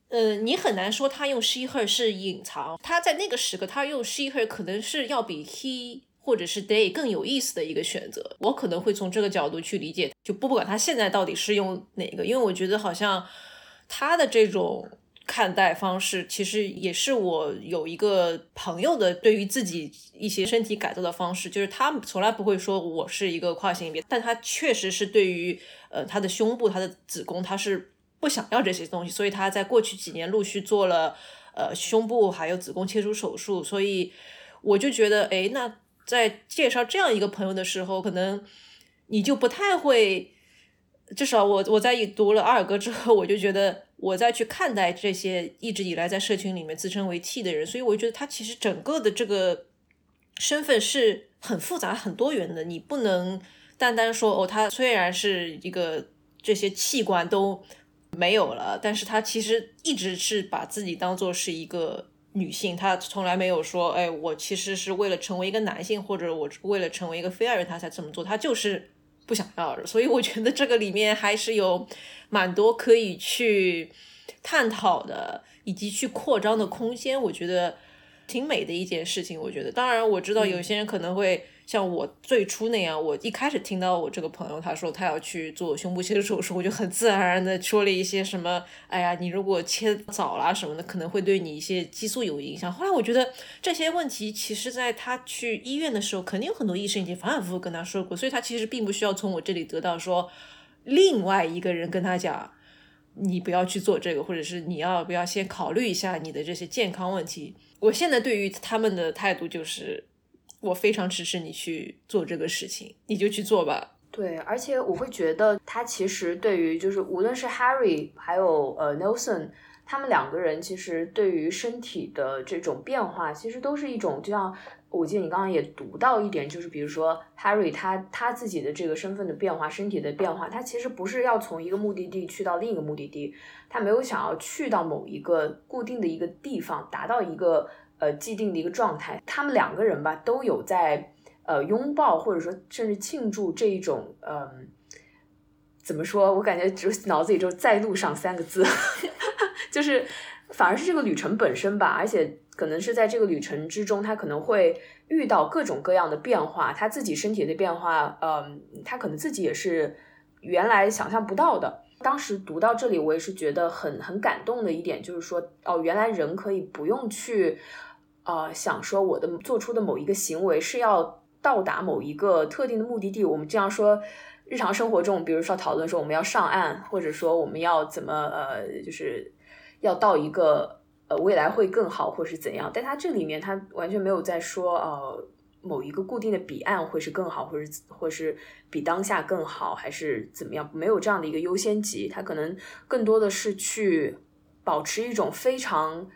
Speaker 4: 呃，你很难说他用 she her 是隐藏，他在那个时刻他用 she her 可能是要比 he 或者是 day 更有意思的一个选择，我可能会从这个角度去理解，就不不管他现在到底是用哪个，因为我觉得好像。他的这种看待方式，其实也是我有一个朋友的对于自己一些身体改造的方式，就是他从来不会说我是一个跨性别，但他确实是对于呃他的胸部、他的子宫，他是不想要这些东西，所以他在过去几年陆续做了呃胸部还有子宫切除手术，所以我就觉得，哎，那在介绍这样一个朋友的时候，可能你就不太会。至少我我在读了阿尔戈之后，我就觉得我再去看待这些一直以来在社群里面自称为 T 的人，所以我觉得他其实整个的这个身份是很复杂、很多元的。你不能单单说哦，他虽然是一个这些器官都没有了，但是他其实一直是把自己当做是一个女性，她从来没有说，哎，我其实是为了成为一个男性，或者我为了成为一个非二人，她才这么做，她就是。不想要，所以我觉得这个里面还是有蛮多可以去探讨的，以及去扩张的空间。我觉得挺美的一件事情。我觉得，当然我知道有些人可能会像我最初那样，我一开始听到我这个朋友他说他要去做胸部切除手术，我就很自然而然的说了一些什么，哎呀，你如果切早啦什么的，可能会对你一些激素有影响。后来我觉得这些问题，其实在他去医院的时候，肯定有很多医生已经反反复复跟他说过，所以他其实并不需要从我这里得到说另外一个人跟他讲，你不要去做这个，或者是你要不要先考虑一下你的这些健康问题。我现在对于他们的态度就是。我非常支持你去做这个事情，你就去做吧。
Speaker 5: 对，而且我会觉得他其实对于就是无论是 Harry 还有呃 Nelson，他们两个人其实对于身体的这种变化，其实都是一种就像我记得你刚刚也读到一点，就是比如说 Harry 他他自己的这个身份的变化，身体的变化，他其实不是要从一个目的地去到另一个目的地，他没有想要去到某一个固定的一个地方，达到一个。呃，既定的一个状态，他们两个人吧，都有在呃拥抱，或者说甚至庆祝这一种，嗯，怎么说？我感觉就脑子里就在路上三个字，[LAUGHS] 就是反而是这个旅程本身吧，而且可能是在这个旅程之中，他可能会遇到各种各样的变化，他自己身体的变化，嗯，他可能自己也是原来想象不到的。当时读到这里，我也是觉得很很感动的一点，就是说，哦，原来人可以不用去。呃，想说我的做出的某一个行为是要到达某一个特定的目的地。我们这样说，日常生活中，比如说讨论说我们要上岸，或者说我们要怎么呃，就是要到一个呃未来会更好，或是怎样。但他这里面他完全没有在说呃某一个固定的彼岸会是更好，或是或是比当下更好，还是怎么样？没有这样的一个优先级，他可能更多的是去保持一种非常。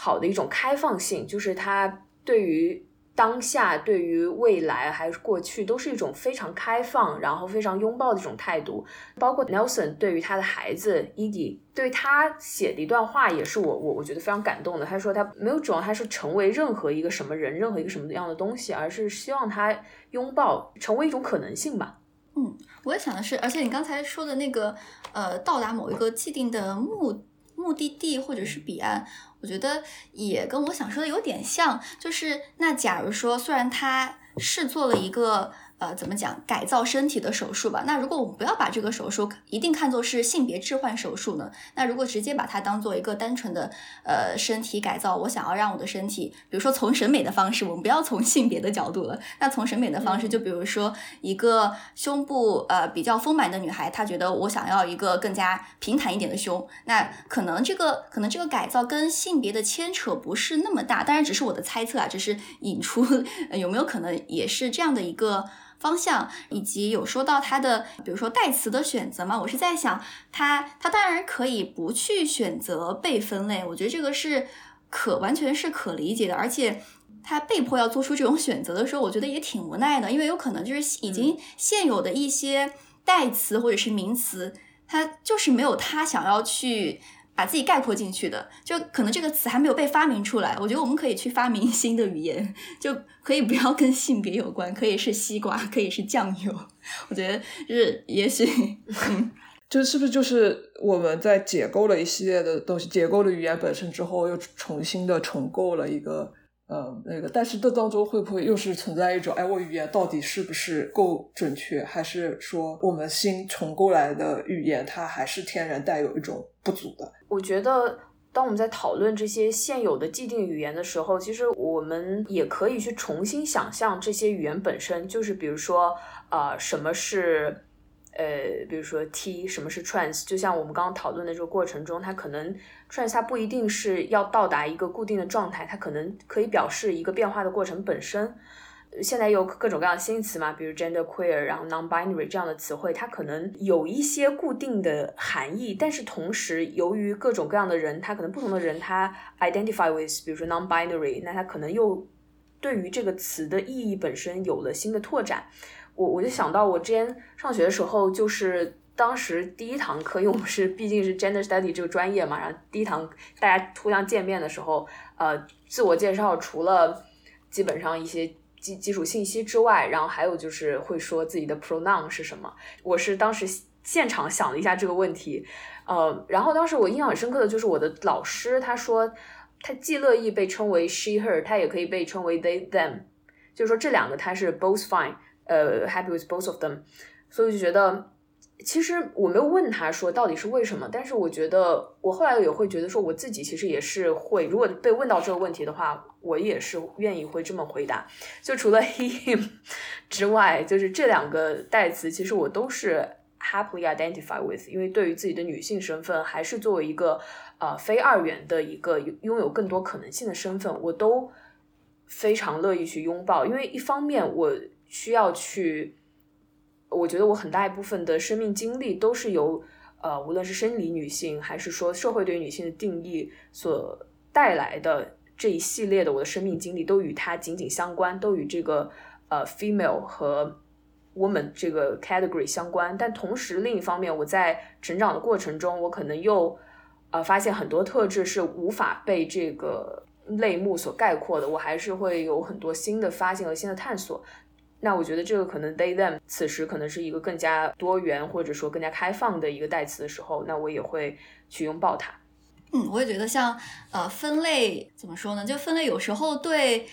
Speaker 5: 好的一种开放性，就是他对于当下、对于未来还是过去，都是一种非常开放，然后非常拥抱的一种态度。包括 Nelson 对于他的孩子 Edie，对他写的一段话，也是我我我觉得非常感动的。他说他没有指望他是成为任何一个什么人，任何一个什么样的东西，而是希望他拥抱成为一种可能性吧。
Speaker 6: 嗯，我也想的是，而且你刚才说的那个呃，到达某一个既定的目目的地或者是彼岸。我觉得也跟我想说的有点像，就是那假如说，虽然他是做了一个。呃，怎么讲改造身体的手术吧？那如果我们不要把这个手术一定看作是性别置换手术呢？那如果直接把它当做一个单纯的呃身体改造，我想要让我的身体，比如说从审美的方式，我们不要从性别的角度了。那从审美的方式，就比如说一个胸部呃比较丰满的女孩，她觉得我想要一个更加平坦一点的胸，那可能这个可能这个改造跟性别的牵扯不是那么大，当然只是我的猜测啊，只是引出 [LAUGHS] 有没有可能也是这样的一个。方向以及有说到他的，比如说代词的选择嘛，我是在想他，他当然可以不去选择被分类，我觉得这个是可完全是可理解的，而且他被迫要做出这种选择的时候，我觉得也挺无奈的，因为有可能就是已经现有的一些代词或者是名词，它就是没有他想要去。把自己概括进去的，就可能这个词还没有被发明出来。我觉得我们可以去发明新的语言，就可以不要跟性别有关，可以是西瓜，可以是酱油。我觉得就是也许，[LAUGHS]
Speaker 1: 这是不是就是我们在解构了一系列的东西，解构了语言本身之后，又重新的重构了一个。呃，那个，但是这当中会不会又是存在一种，哎，我语言到底是不是够准确，还是说我们新重构来的语言，它还是天然带有一种不足的？
Speaker 5: 我觉得，当我们在讨论这些现有的既定语言的时候，其实我们也可以去重新想象这些语言本身，就是比如说，啊，什么是？呃，比如说 T 什么是 trans，就像我们刚刚讨论的这个过程中，它可能 trans 它不一定是要到达一个固定的状态，它可能可以表示一个变化的过程本身。现在有各种各样的新词嘛，比如 gender queer，然后 non-binary 这样的词汇，它可能有一些固定的含义，但是同时由于各种各样的人，他可能不同的人他 identify with，比如说 non-binary，那他可能又对于这个词的意义本身有了新的拓展。我我就想到我之前上学的时候，就是当时第一堂课，因为我是毕竟是 gender study 这个专业嘛，然后第一堂大家互相见面的时候，呃，自我介绍除了基本上一些基基础信息之外，然后还有就是会说自己的 pronoun 是什么。我是当时现场想了一下这个问题，呃，然后当时我印象很深刻的就是我的老师他说，他既乐意被称为 she her，他也可以被称为 they them。就是说这两个他是 both fine，呃，happy with both of them，所以我就觉得。其实我没有问他说到底是为什么，但是我觉得我后来也会觉得说我自己其实也是会，如果被问到这个问题的话，我也是愿意会这么回答。就除了 [LAUGHS] him 之外，就是这两个代词，其实我都是 happily identify with，因为对于自己的女性身份，还是作为一个呃非二元的一个拥有更多可能性的身份，我都非常乐意去拥抱。因为一方面我需要去。我觉得我很大一部分的生命经历都是由呃，无论是生理女性，还是说社会对于女性的定义所带来的这一系列的我的生命经历，都与它紧紧相关，都与这个呃 female 和 woman 这个 category 相关。但同时，另一方面，我在成长的过程中，我可能又呃发现很多特质是无法被这个类目所概括的，我还是会有很多新的发现和新的探索。那我觉得这个可能 they them 此时可能是一个更加多元或者说更加开放的一个代词的时候，那我也会去拥抱它。
Speaker 6: 嗯，我也觉得像呃分类怎么说呢？就分类有时候对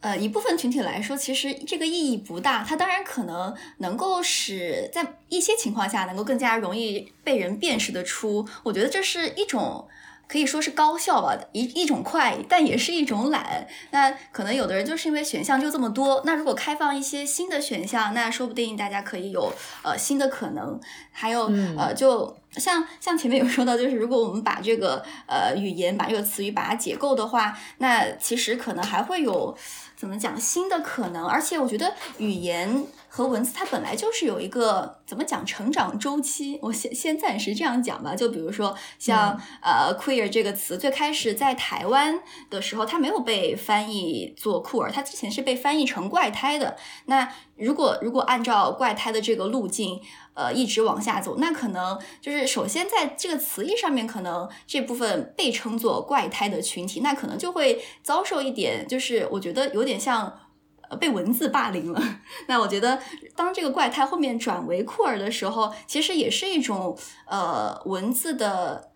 Speaker 6: 呃一部分群体来说，其实这个意义不大。它当然可能能够使在一些情况下能够更加容易被人辨识得出。我觉得这是一种。可以说是高效吧，一一种快，但也是一种懒。那可能有的人就是因为选项就这么多，那如果开放一些新的选项，那说不定大家可以有呃新的可能。还有呃，就像像前面有说到，就是如果我们把这个呃语言把这个词语把它解构的话，那其实可能还会有怎么讲新的可能。而且我觉得语言。和文字它本来就是有一个怎么讲成长周期，我先先暂时这样讲吧。就比如说像呃 queer 这个词，最开始在台湾的时候，它没有被翻译做酷儿，它之前是被翻译成怪胎的。那如果如果按照怪胎的这个路径，呃，一直往下走，那可能就是首先在这个词义上面，可能这部分被称作怪胎的群体，那可能就会遭受一点，就是我觉得有点像。呃，被文字霸凌了。[LAUGHS] 那我觉得，当这个怪胎后面转为酷儿的时候，其实也是一种呃文字的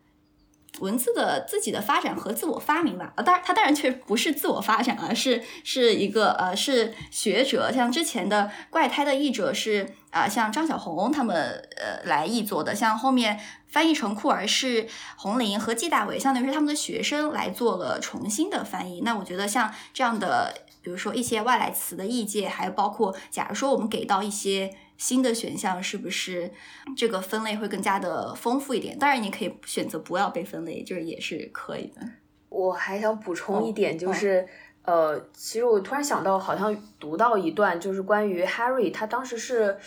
Speaker 6: 文字的自己的发展和自我发明吧。啊，当然，它当然却不是自我发展啊，是是一个呃，是学者，像之前的怪胎的译者是啊，像张小红他们呃来译作的，像后面翻译成酷儿是红林和季大伟，相当于是他们的学生来做了重新的翻译。那我觉得像这样的。比如说一些外来词的译介，还有包括，假如说我们给到一些新的选项，是不是这个分类会更加的丰富一点？当然，你可以选择不要被分类，就是也是可以的。
Speaker 5: 我还想补充一点，就是呃，其实我突然想到，好像读到一段，就是关于 Harry，他当时是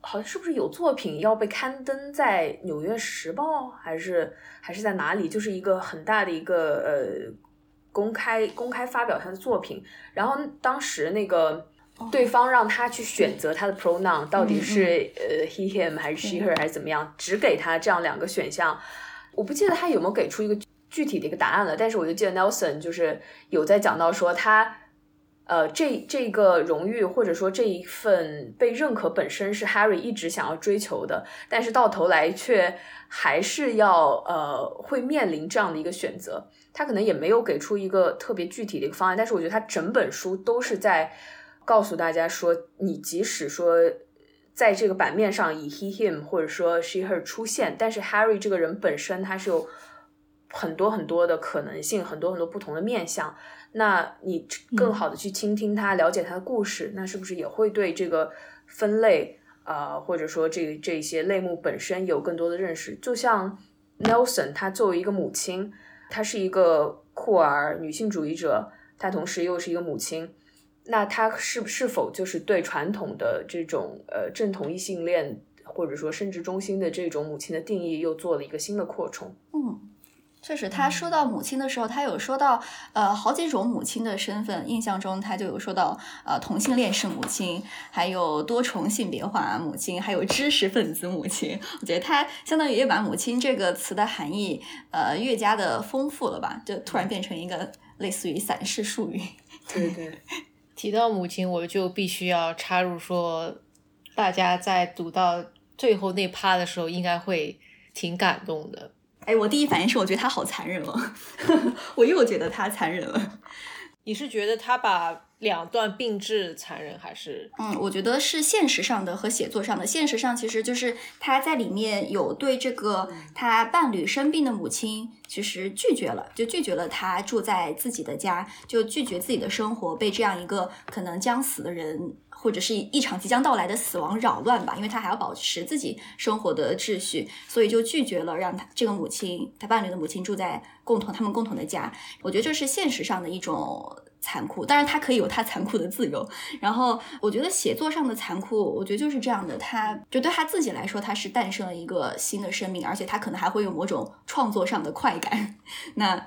Speaker 5: 好像是不是有作品要被刊登在《纽约时报》，还是还是在哪里？就是一个很大的一个呃。公开公开发表他的作品，然后当时那个对方让他去选择他的 pronoun 到底是呃 he him 还是 she her 还是怎么样，只给他这样两个选项。我不记得他有没有给出一个具体的一个答案了，但是我就记得 Nelson 就是有在讲到说他呃这这个荣誉或者说这一份被认可本身是 Harry 一直想要追求的，但是到头来却还是要呃会面临这样的一个选择。他可能也没有给出一个特别具体的一个方案，但是我觉得他整本书都是在告诉大家说，你即使说在这个版面上以 he him 或者说 she her 出现，但是 Harry 这个人本身他是有很多很多的可能性，很多很多不同的面相。那你更好的去倾听他，了解他的故事，那是不是也会对这个分类啊，或者说这这些类目本身有更多的认识？就像 Nelson，他作为一个母亲。她是一个酷儿女性主义者，她同时又是一个母亲，那她是是否就是对传统的这种呃正统异性恋或者说生殖中心的这种母亲的定义又做了一个新的扩充？
Speaker 6: 嗯。确实，他说到母亲的时候，他有说到呃好几种母亲的身份。印象中，他就有说到呃同性恋是母亲，还有多重性别化母亲，还有知识分子母亲。我觉得他相当于也把母亲这个词的含义呃越加的丰富了吧，就突然变成一个类似于散式术语。
Speaker 5: 对对，[LAUGHS]
Speaker 4: 提到母亲，我就必须要插入说，大家在读到最后那趴的时候，应该会挺感动的。
Speaker 6: 哎，我第一反应是我觉得他好残忍哦，[LAUGHS] 我又觉得他残忍了，
Speaker 4: 你是觉得他把两段并置残忍，还是？
Speaker 6: 嗯，我觉得是现实上的和写作上的。现实上其实就是他在里面有对这个他伴侣生病的母亲，其实拒绝了，就拒绝了他住在自己的家，就拒绝自己的生活被这样一个可能将死的人。或者是一场即将到来的死亡扰乱吧，因为他还要保持自己生活的秩序，所以就拒绝了让他这个母亲，他伴侣的母亲住在共同他们共同的家。我觉得这是现实上的一种残酷，当然他可以有他残酷的自由。然后我觉得写作上的残酷，我觉得就是这样的，他就对他自己来说，他是诞生了一个新的生命，而且他可能还会有某种创作上的快感。[LAUGHS] 那。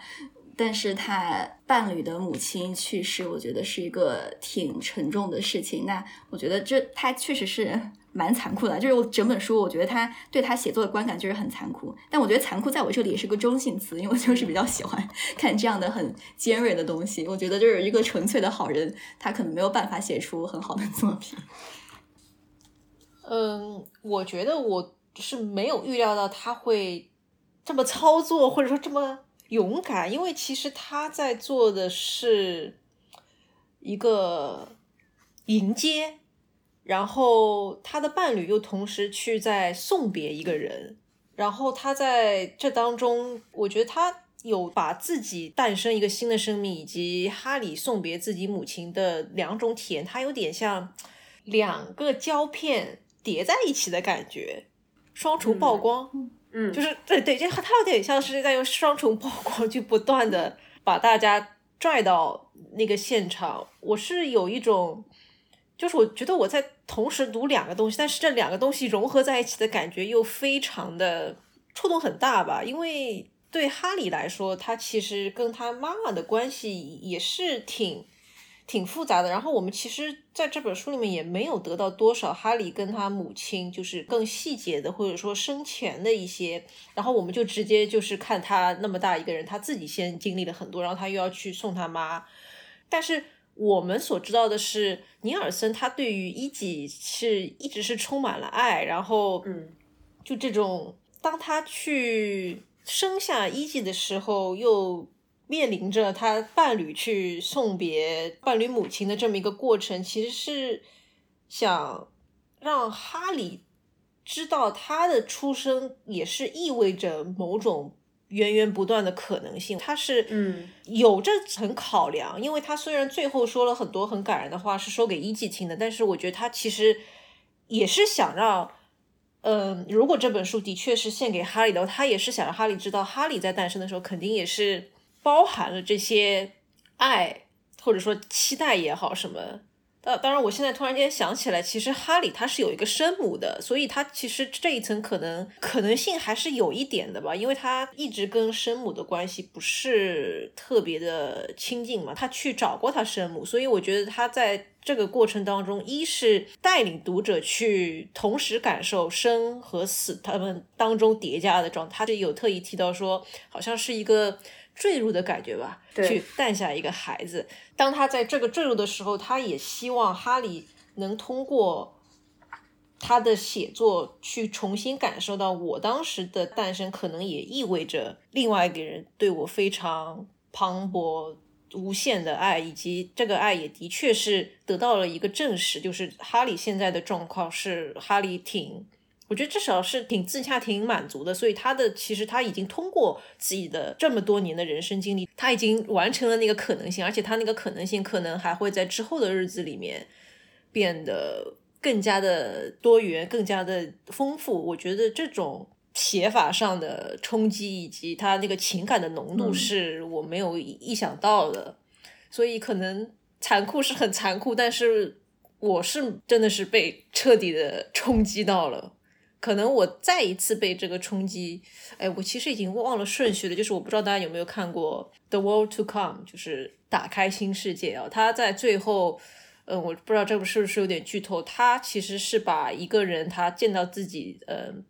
Speaker 6: 但是他伴侣的母亲去世，我觉得是一个挺沉重的事情。那我觉得这他确实是 [LAUGHS] 蛮残酷的。就是我整本书，我觉得他对他写作的观感就是很残酷。但我觉得残酷在我这里也是个中性词，因为我就是比较喜欢 [LAUGHS] 看这样的很尖锐的东西。我觉得就是一个纯粹的好人，他可能没有办法写出很好的作品。[LAUGHS]
Speaker 4: 嗯，我觉得我是没有预料到他会这么操作，或者说这么。勇敢，因为其实他在做的是一个迎接，然后他的伴侣又同时去在送别一个人，然后他在这当中，我觉得他有把自己诞生一个新的生命，以及哈里送别自己母亲的两种体验，他有点像两个胶片叠在一起的感觉，双重曝光。
Speaker 5: 嗯，嗯
Speaker 4: 就是对对，就他有点像是在用双重曝光，就不断的把大家拽到那个现场。我是有一种，就是我觉得我在同时读两个东西，但是这两个东西融合在一起的感觉又非常的触动很大吧。因为对哈利来说，他其实跟他妈妈的关系也是挺。挺复杂的，然后我们其实在这本书里面也没有得到多少哈利跟他母亲就是更细节的或者说生前的一些，然后我们就直接就是看他那么大一个人，他自己先经历了很多，然后他又要去送他妈，但是我们所知道的是，尼尔森他对于伊吉是一直是充满了爱，然后
Speaker 5: 嗯，
Speaker 4: 就这种当他去生下一吉的时候又。面临着他伴侣去送别伴侣母亲的这么一个过程，其实是想让哈利知道他的出生也是意味着某种源源不断的可能性。他是
Speaker 5: 嗯
Speaker 4: 有这层考量，因为他虽然最后说了很多很感人的话，是说给一季听的，但是我觉得他其实也是想让，嗯，如果这本书的确是献给哈利的，他也是想让哈利知道，哈利在诞生的时候肯定也是。包含了这些爱，或者说期待也好什么。当当然，我现在突然间想起来，其实哈里他是有一个生母的，所以他其实这一层可能可能性还是有一点的吧，因为他一直跟生母的关系不是特别的亲近嘛，他去找过他生母，所以我觉得他在这个过程当中，一是带领读者去同时感受生和死他们当中叠加的状态，他就有特意提到说，好像是一个。坠入的感觉吧，去诞下一个孩子。当他在这个坠入的时候，他也希望哈利能通过他的写作去重新感受到，我当时的诞生可能也意味着另外一个人对我非常磅礴、无限的爱，以及这个爱也的确是得到了一个证实，就是哈利现在的状况是哈利挺。我觉得至少是挺自洽、挺满足的，所以他的其实他已经通过自己的这么多年的人生经历，他已经完成了那个可能性，而且他那个可能性可能还会在之后的日子里面变得更加的多元、更加的丰富。我觉得这种写法上的冲击以及他那个情感的浓度是我没有意想到的，所以可能残酷是很残酷，但是我是真的是被彻底的冲击到了。可能我再一次被这个冲击，哎，我其实已经忘了顺序了。就是我不知道大家有没有看过《The World to Come》，就是打开新世界啊。他在最后，嗯，我不知道这个是不是有点剧透。他其实是把一个人他见到自己，嗯，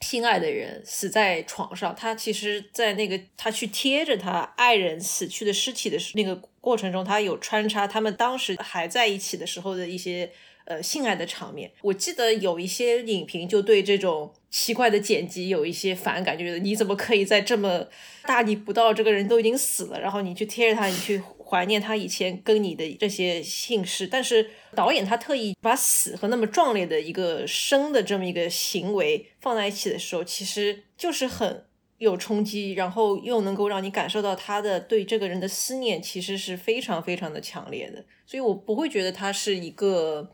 Speaker 4: 心爱的人死在床上，他其实，在那个他去贴着他爱人死去的尸体的时那个过程中，他有穿插他们当时还在一起的时候的一些。呃性爱的场面。我记得有一些影评就对这种奇怪的剪辑有一些反感，就觉得你怎么可以在这么大逆不道，这个人都已经死了，然后你去贴着他，你去怀念他以前跟你的这些姓氏。但是导演他特意把死和那么壮烈的一个生的这么一个行为放在一起的时候，其实就是很。有冲击，然后又能够让你感受到他的对这个人的思念，其实是非常非常的强烈的。所以我不会觉得他是一个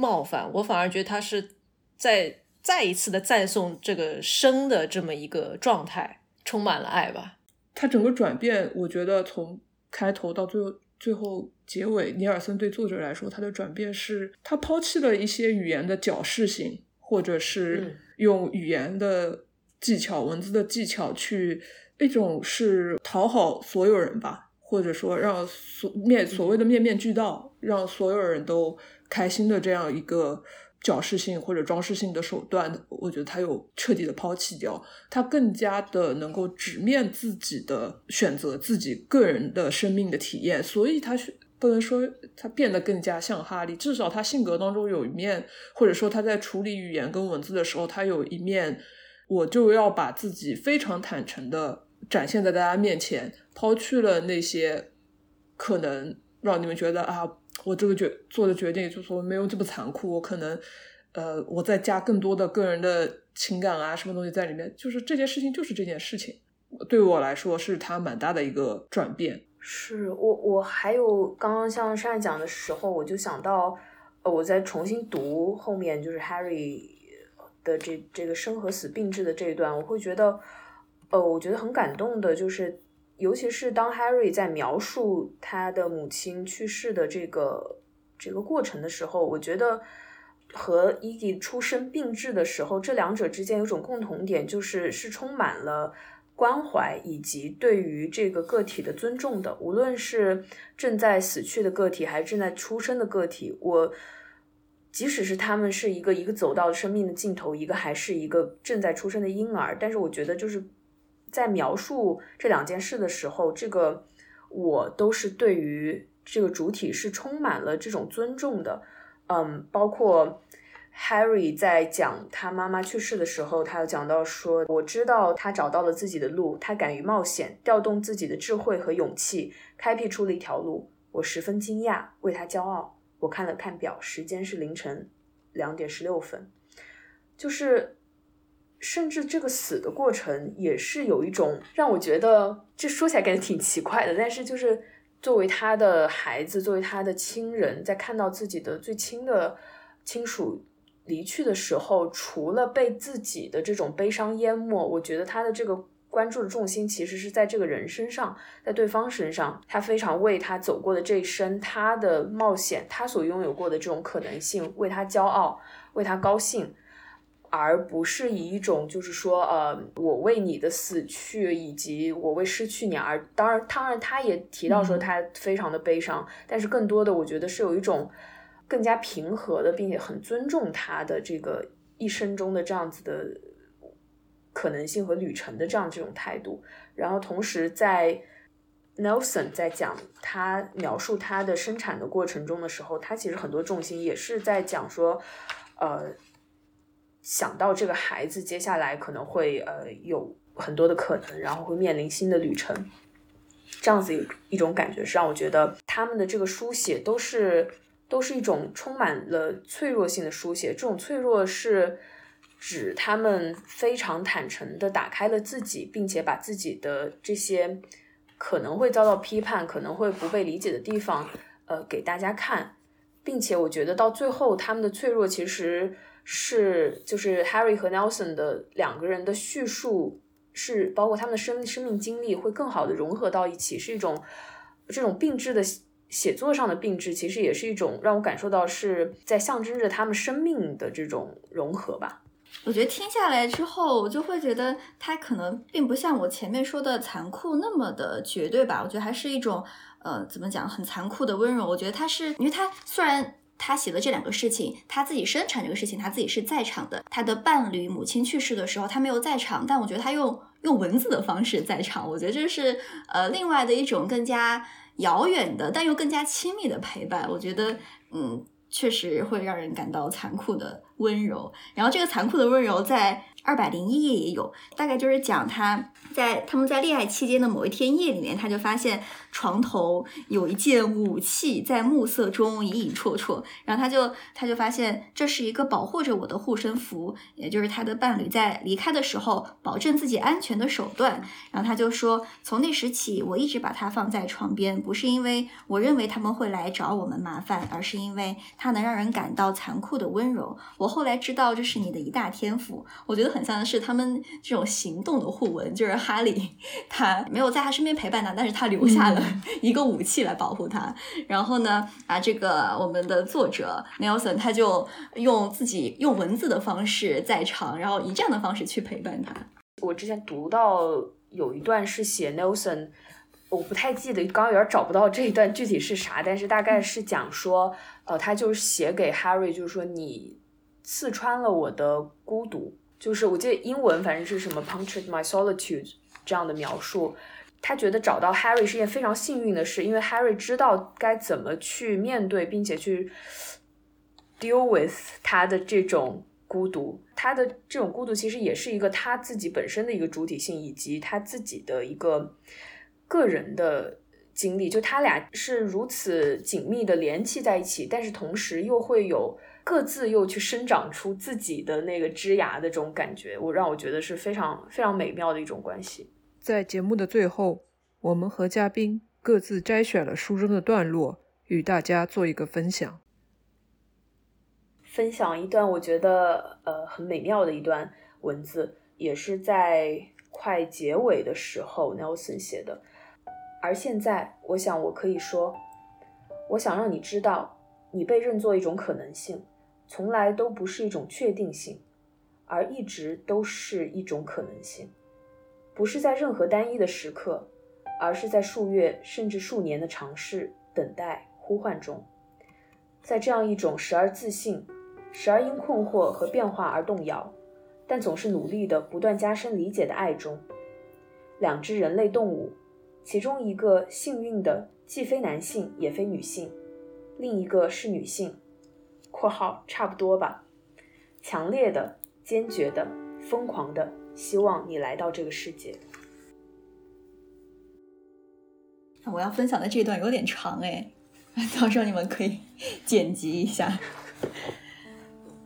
Speaker 4: 冒犯，我反而觉得他是在再一次的赞颂这个生的这么一个状态，充满了爱吧。
Speaker 1: 他整个转变，我觉得从开头到最后最后结尾，尼尔森对作者来说，他的转变是他抛弃了一些语言的矫饰性，或者是用语言的。技巧，文字的技巧，去一种是讨好所有人吧，或者说让所面所谓的面面俱到，让所有人都开心的这样一个矫饰性或者装饰性的手段，我觉得他有彻底的抛弃掉，他更加的能够直面自己的选择，自己个人的生命的体验，所以他是不能说他变得更加像哈利，至少他性格当中有一面，或者说他在处理语言跟文字的时候，他有一面。我就要把自己非常坦诚的展现在大家面前，抛去了那些可能让你们觉得啊，我这个决做的决定就是说没有这么残酷，我可能呃，我再加更多的个人的情感啊，什么东西在里面，就是这件事情就是这件事情，对我来说是它蛮大的一个转变。
Speaker 5: 是我我还有刚刚像上一讲的时候，我就想到，呃，我在重新读后面就是 Harry。的这这个生和死并置的这一段，我会觉得，呃，我觉得很感动的，就是尤其是当 Harry 在描述他的母亲去世的这个这个过程的时候，我觉得和 Eggy 出生并置的时候，这两者之间有种共同点，就是是充满了关怀以及对于这个个体的尊重的，无论是正在死去的个体，还是正在出生的个体，我。即使是他们是一个一个走到生命的尽头，一个还是一个正在出生的婴儿，但是我觉得就是在描述这两件事的时候，这个我都是对于这个主体是充满了这种尊重的。嗯，包括 Harry 在讲他妈妈去世的时候，他有讲到说，我知道他找到了自己的路，他敢于冒险，调动自己的智慧和勇气，开辟出了一条路，我十分惊讶，为他骄傲。我看了看表，时间是凌晨两点十六分。就是，甚至这个死的过程也是有一种让我觉得，这说起来感觉挺奇怪的。但是，就是作为他的孩子，作为他的亲人，在看到自己的最亲的亲属离去的时候，除了被自己的这种悲伤淹没，我觉得他的这个。关注的重心其实是在这个人身上，在对方身上，他非常为他走过的这一生，他的冒险，他所拥有过的这种可能性，为他骄傲，为他高兴，而不是以一种就是说，呃，我为你的死去以及我为失去你而，当然，当然，他也提到说他非常的悲伤，但是更多的，我觉得是有一种更加平和的，并且很尊重他的这个一生中的这样子的。可能性和旅程的这样这种态度，然后同时在 Nelson 在讲他描述他的生产的过程中的时候，他其实很多重心也是在讲说，呃，想到这个孩子接下来可能会呃有很多的可能，然后会面临新的旅程，这样子一种感觉是让我觉得他们的这个书写都是都是一种充满了脆弱性的书写，这种脆弱是。指他们非常坦诚的打开了自己，并且把自己的这些可能会遭到批判、可能会不被理解的地方，呃，给大家看，并且我觉得到最后，他们的脆弱其实是就是 Harry 和 Nelson 的两个人的叙述，是包括他们的生生命经历会更好的融合到一起，是一种这种并置的写作上的并置，其实也是一种让我感受到是在象征着他们生命的这种融合吧。
Speaker 6: 我觉得听下来之后，我就会觉得他可能并不像我前面说的残酷那么的绝对吧。我觉得还是一种，呃，怎么讲，很残酷的温柔。我觉得他是，因为他虽然他写的这两个事情，他自己生产这个事情，他自己是在场的。他的伴侣母亲去世的时候，他没有在场，但我觉得他用用文字的方式在场。我觉得这是呃另外的一种更加遥远的，但又更加亲密的陪伴。我觉得，嗯。确实会让人感到残酷的温柔。然后这个残酷的温柔在二百零一页也有，大概就是讲他在他们在恋爱期间的某一天夜里面，他就发现床头有一件武器在暮色中隐隐绰绰，然后他就他就发现这是一个保护着我的护身符，也就是他的伴侣在离开的时候保证自己安全的手段。然后他就说，从那时起，我一直把它放在床边，不是因为我认为他们会来找我们麻烦，而是因为它能让人感到残酷的温柔。我后来知道这是你的一大天赋，我觉得。很像是他们这种行动的互文，就是哈利他没有在他身边陪伴他，但是他留下了 [LAUGHS] 一个武器来保护他。然后呢，啊，这个我们的作者 Nelson 他就用自己用文字的方式在场，然后以这样的方式去陪伴他。
Speaker 5: 我之前读到有一段是写 Nelson，我不太记得，刚刚有点找不到这一段具体是啥，但是大概是讲说，呃，他就是写给 Harry，就是说你刺穿了我的孤独。就是我记得英文反正是什么 punctured my solitude 这样的描述，他觉得找到 Harry 是件非常幸运的事，因为 Harry 知道该怎么去面对，并且去 deal with 他的这种孤独。他的这种孤独其实也是一个他自己本身的一个主体性，以及他自己的一个个人的经历。就他俩是如此紧密的联系在一起，但是同时又会有。各自又去生长出自己的那个枝芽的这种感觉，我让我觉得是非常非常美妙的一种关系。
Speaker 1: 在节目的最后，我们和嘉宾各自摘选了书中的段落，与大家做一个分享。
Speaker 5: 分享一段我觉得呃很美妙的一段文字，也是在快结尾的时候，Nelson 写的。而现在，我想我可以说，我想让你知道。你被认作一种可能性，从来都不是一种确定性，而一直都是一种可能性，不是在任何单一的时刻，而是在数月甚至数年的尝试、等待、呼唤中，在这样一种时而自信，时而因困惑和变化而动摇，但总是努力的不断加深理解的爱中，两只人类动物，其中一个幸运的既非男性也非女性。另一个是女性（括号差不多吧），强烈的、坚决的、疯狂的，希望你来到这个世界。
Speaker 6: 我要分享的这段有点长哎，到时候你们可以 [LAUGHS] 剪辑一下。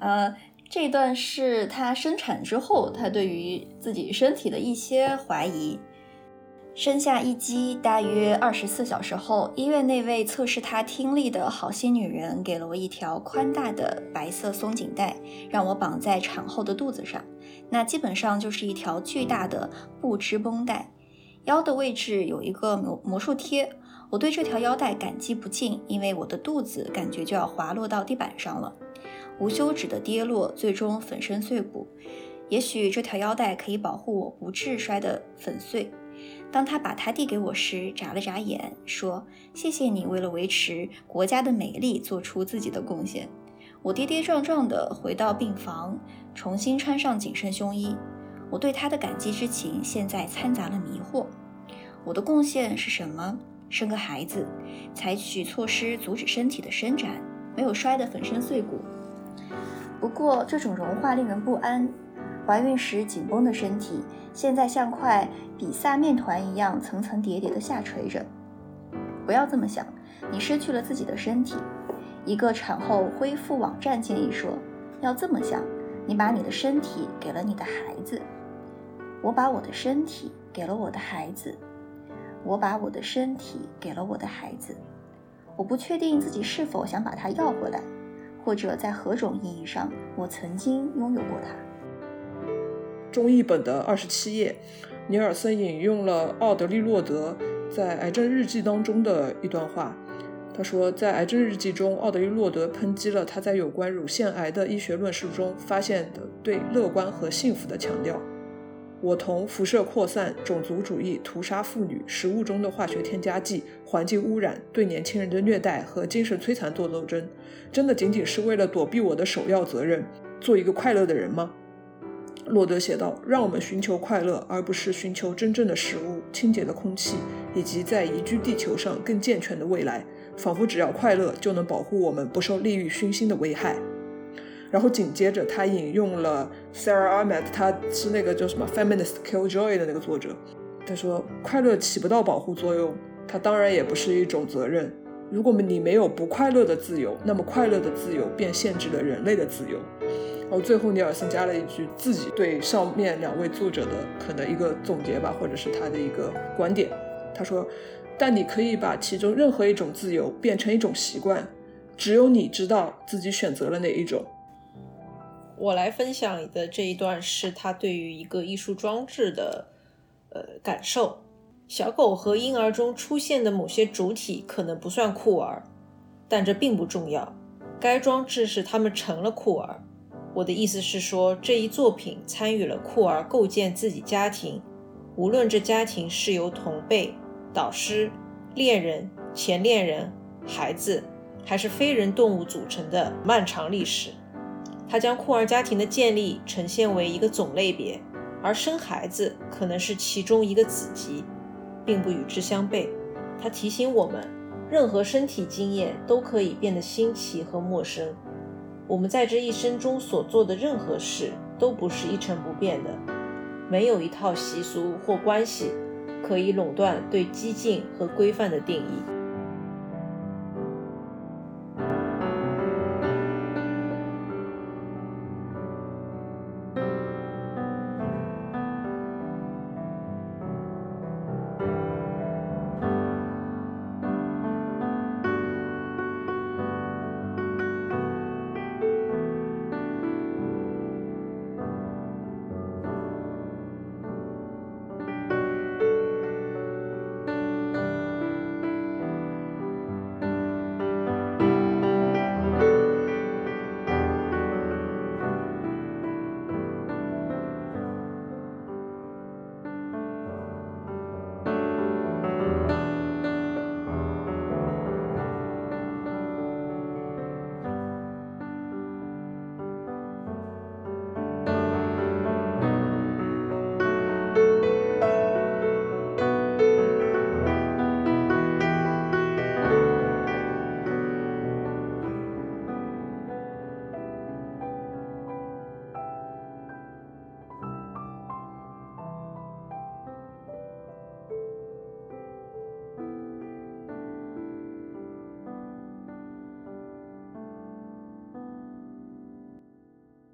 Speaker 6: 呃，这段是他生产之后，他对于自己身体的一些怀疑。生下一鸡大约二十四小时后，医院那位测试他听力的好心女人给了我一条宽大的白色松紧带，让我绑在产后的肚子上。那基本上就是一条巨大的布织绷带。腰的位置有一个魔魔术贴。我对这条腰带感激不尽，因为我的肚子感觉就要滑落到地板上了。无休止的跌落，最终粉身碎骨。也许这条腰带可以保护我不致摔得粉碎。当他把它递给我时，眨了眨眼，说：“谢谢你为了维持国家的美丽做出自己的贡献。”我跌跌撞撞地回到病房，重新穿上紧身胸衣。我对他的感激之情现在掺杂了迷惑。我的贡献是什么？生个孩子，采取措施阻止身体的伸展，没有摔得粉身碎骨。不过这种融化令人不安。怀孕时紧绷的身体，现在像块比萨面团一样层层叠叠地下垂着。不要这么想，你失去了自己的身体。一个产后恢复网站建议说，要这么想：你把你的身体给了你的孩子。我把我的身体给了我的孩子。我把我的身体给了我的孩子。我不确定自己是否想把它要回来，或者在何种意义上，我曾经拥有过它。
Speaker 1: 中译本的二十七页，尼尔森引用了奥德利洛德在《癌症日记》当中的一段话。他说，在《癌症日记》中，奥德利洛德抨击了他在有关乳腺癌的医学论述中发现的对乐观和幸福的强调。我同辐射扩散、种族主义、屠杀妇女、食物中的化学添加剂、环境污染、对年轻人的虐待和精神摧残做斗争，真的仅仅是为了躲避我的首要责任，做一个快乐的人吗？洛德写道：“让我们寻求快乐，而不是寻求真正的食物、清洁的空气，以及在宜居地球上更健全的未来。仿佛只要快乐就能保护我们不受利欲熏心的危害。然后紧接着他引用了 Sarah Ahmed，他是那个叫什么 Feminist Killjoy 的那个作者，他说快乐起不到保护作用，它当然也不是一种责任。如果你没有不快乐的自由，那么快乐的自由便限制了人类的自由。然后最后尼尔森加了一句自己对上面两位作者的可能一个总结吧，或者是他的一个观点。他说：“但你可以把其中任何一种自由变成一种习惯，只有你知道自己选择了哪一种。”
Speaker 4: 我来分享的这一段是他对于一个艺术装置的呃感受。小狗和婴儿中出现的某些主体可能不算酷儿，但这并不重要。该装置使他们成了酷儿。我的意思是说，这一作品参与了酷儿构建自己家庭，无论这家庭是由同辈、导师、恋人、前恋人、孩子，还是非人动物组成的漫长历史。他将酷儿家庭的建立呈现为一个总类别，而生孩子可能是其中一个子集。并不与之相悖。它提醒我们，任何身体经验都可以变得新奇和陌生。我们在这一生中所做的任何事都不是一成不变的。没有一套习俗或关系可以垄断对激进和规范的定义。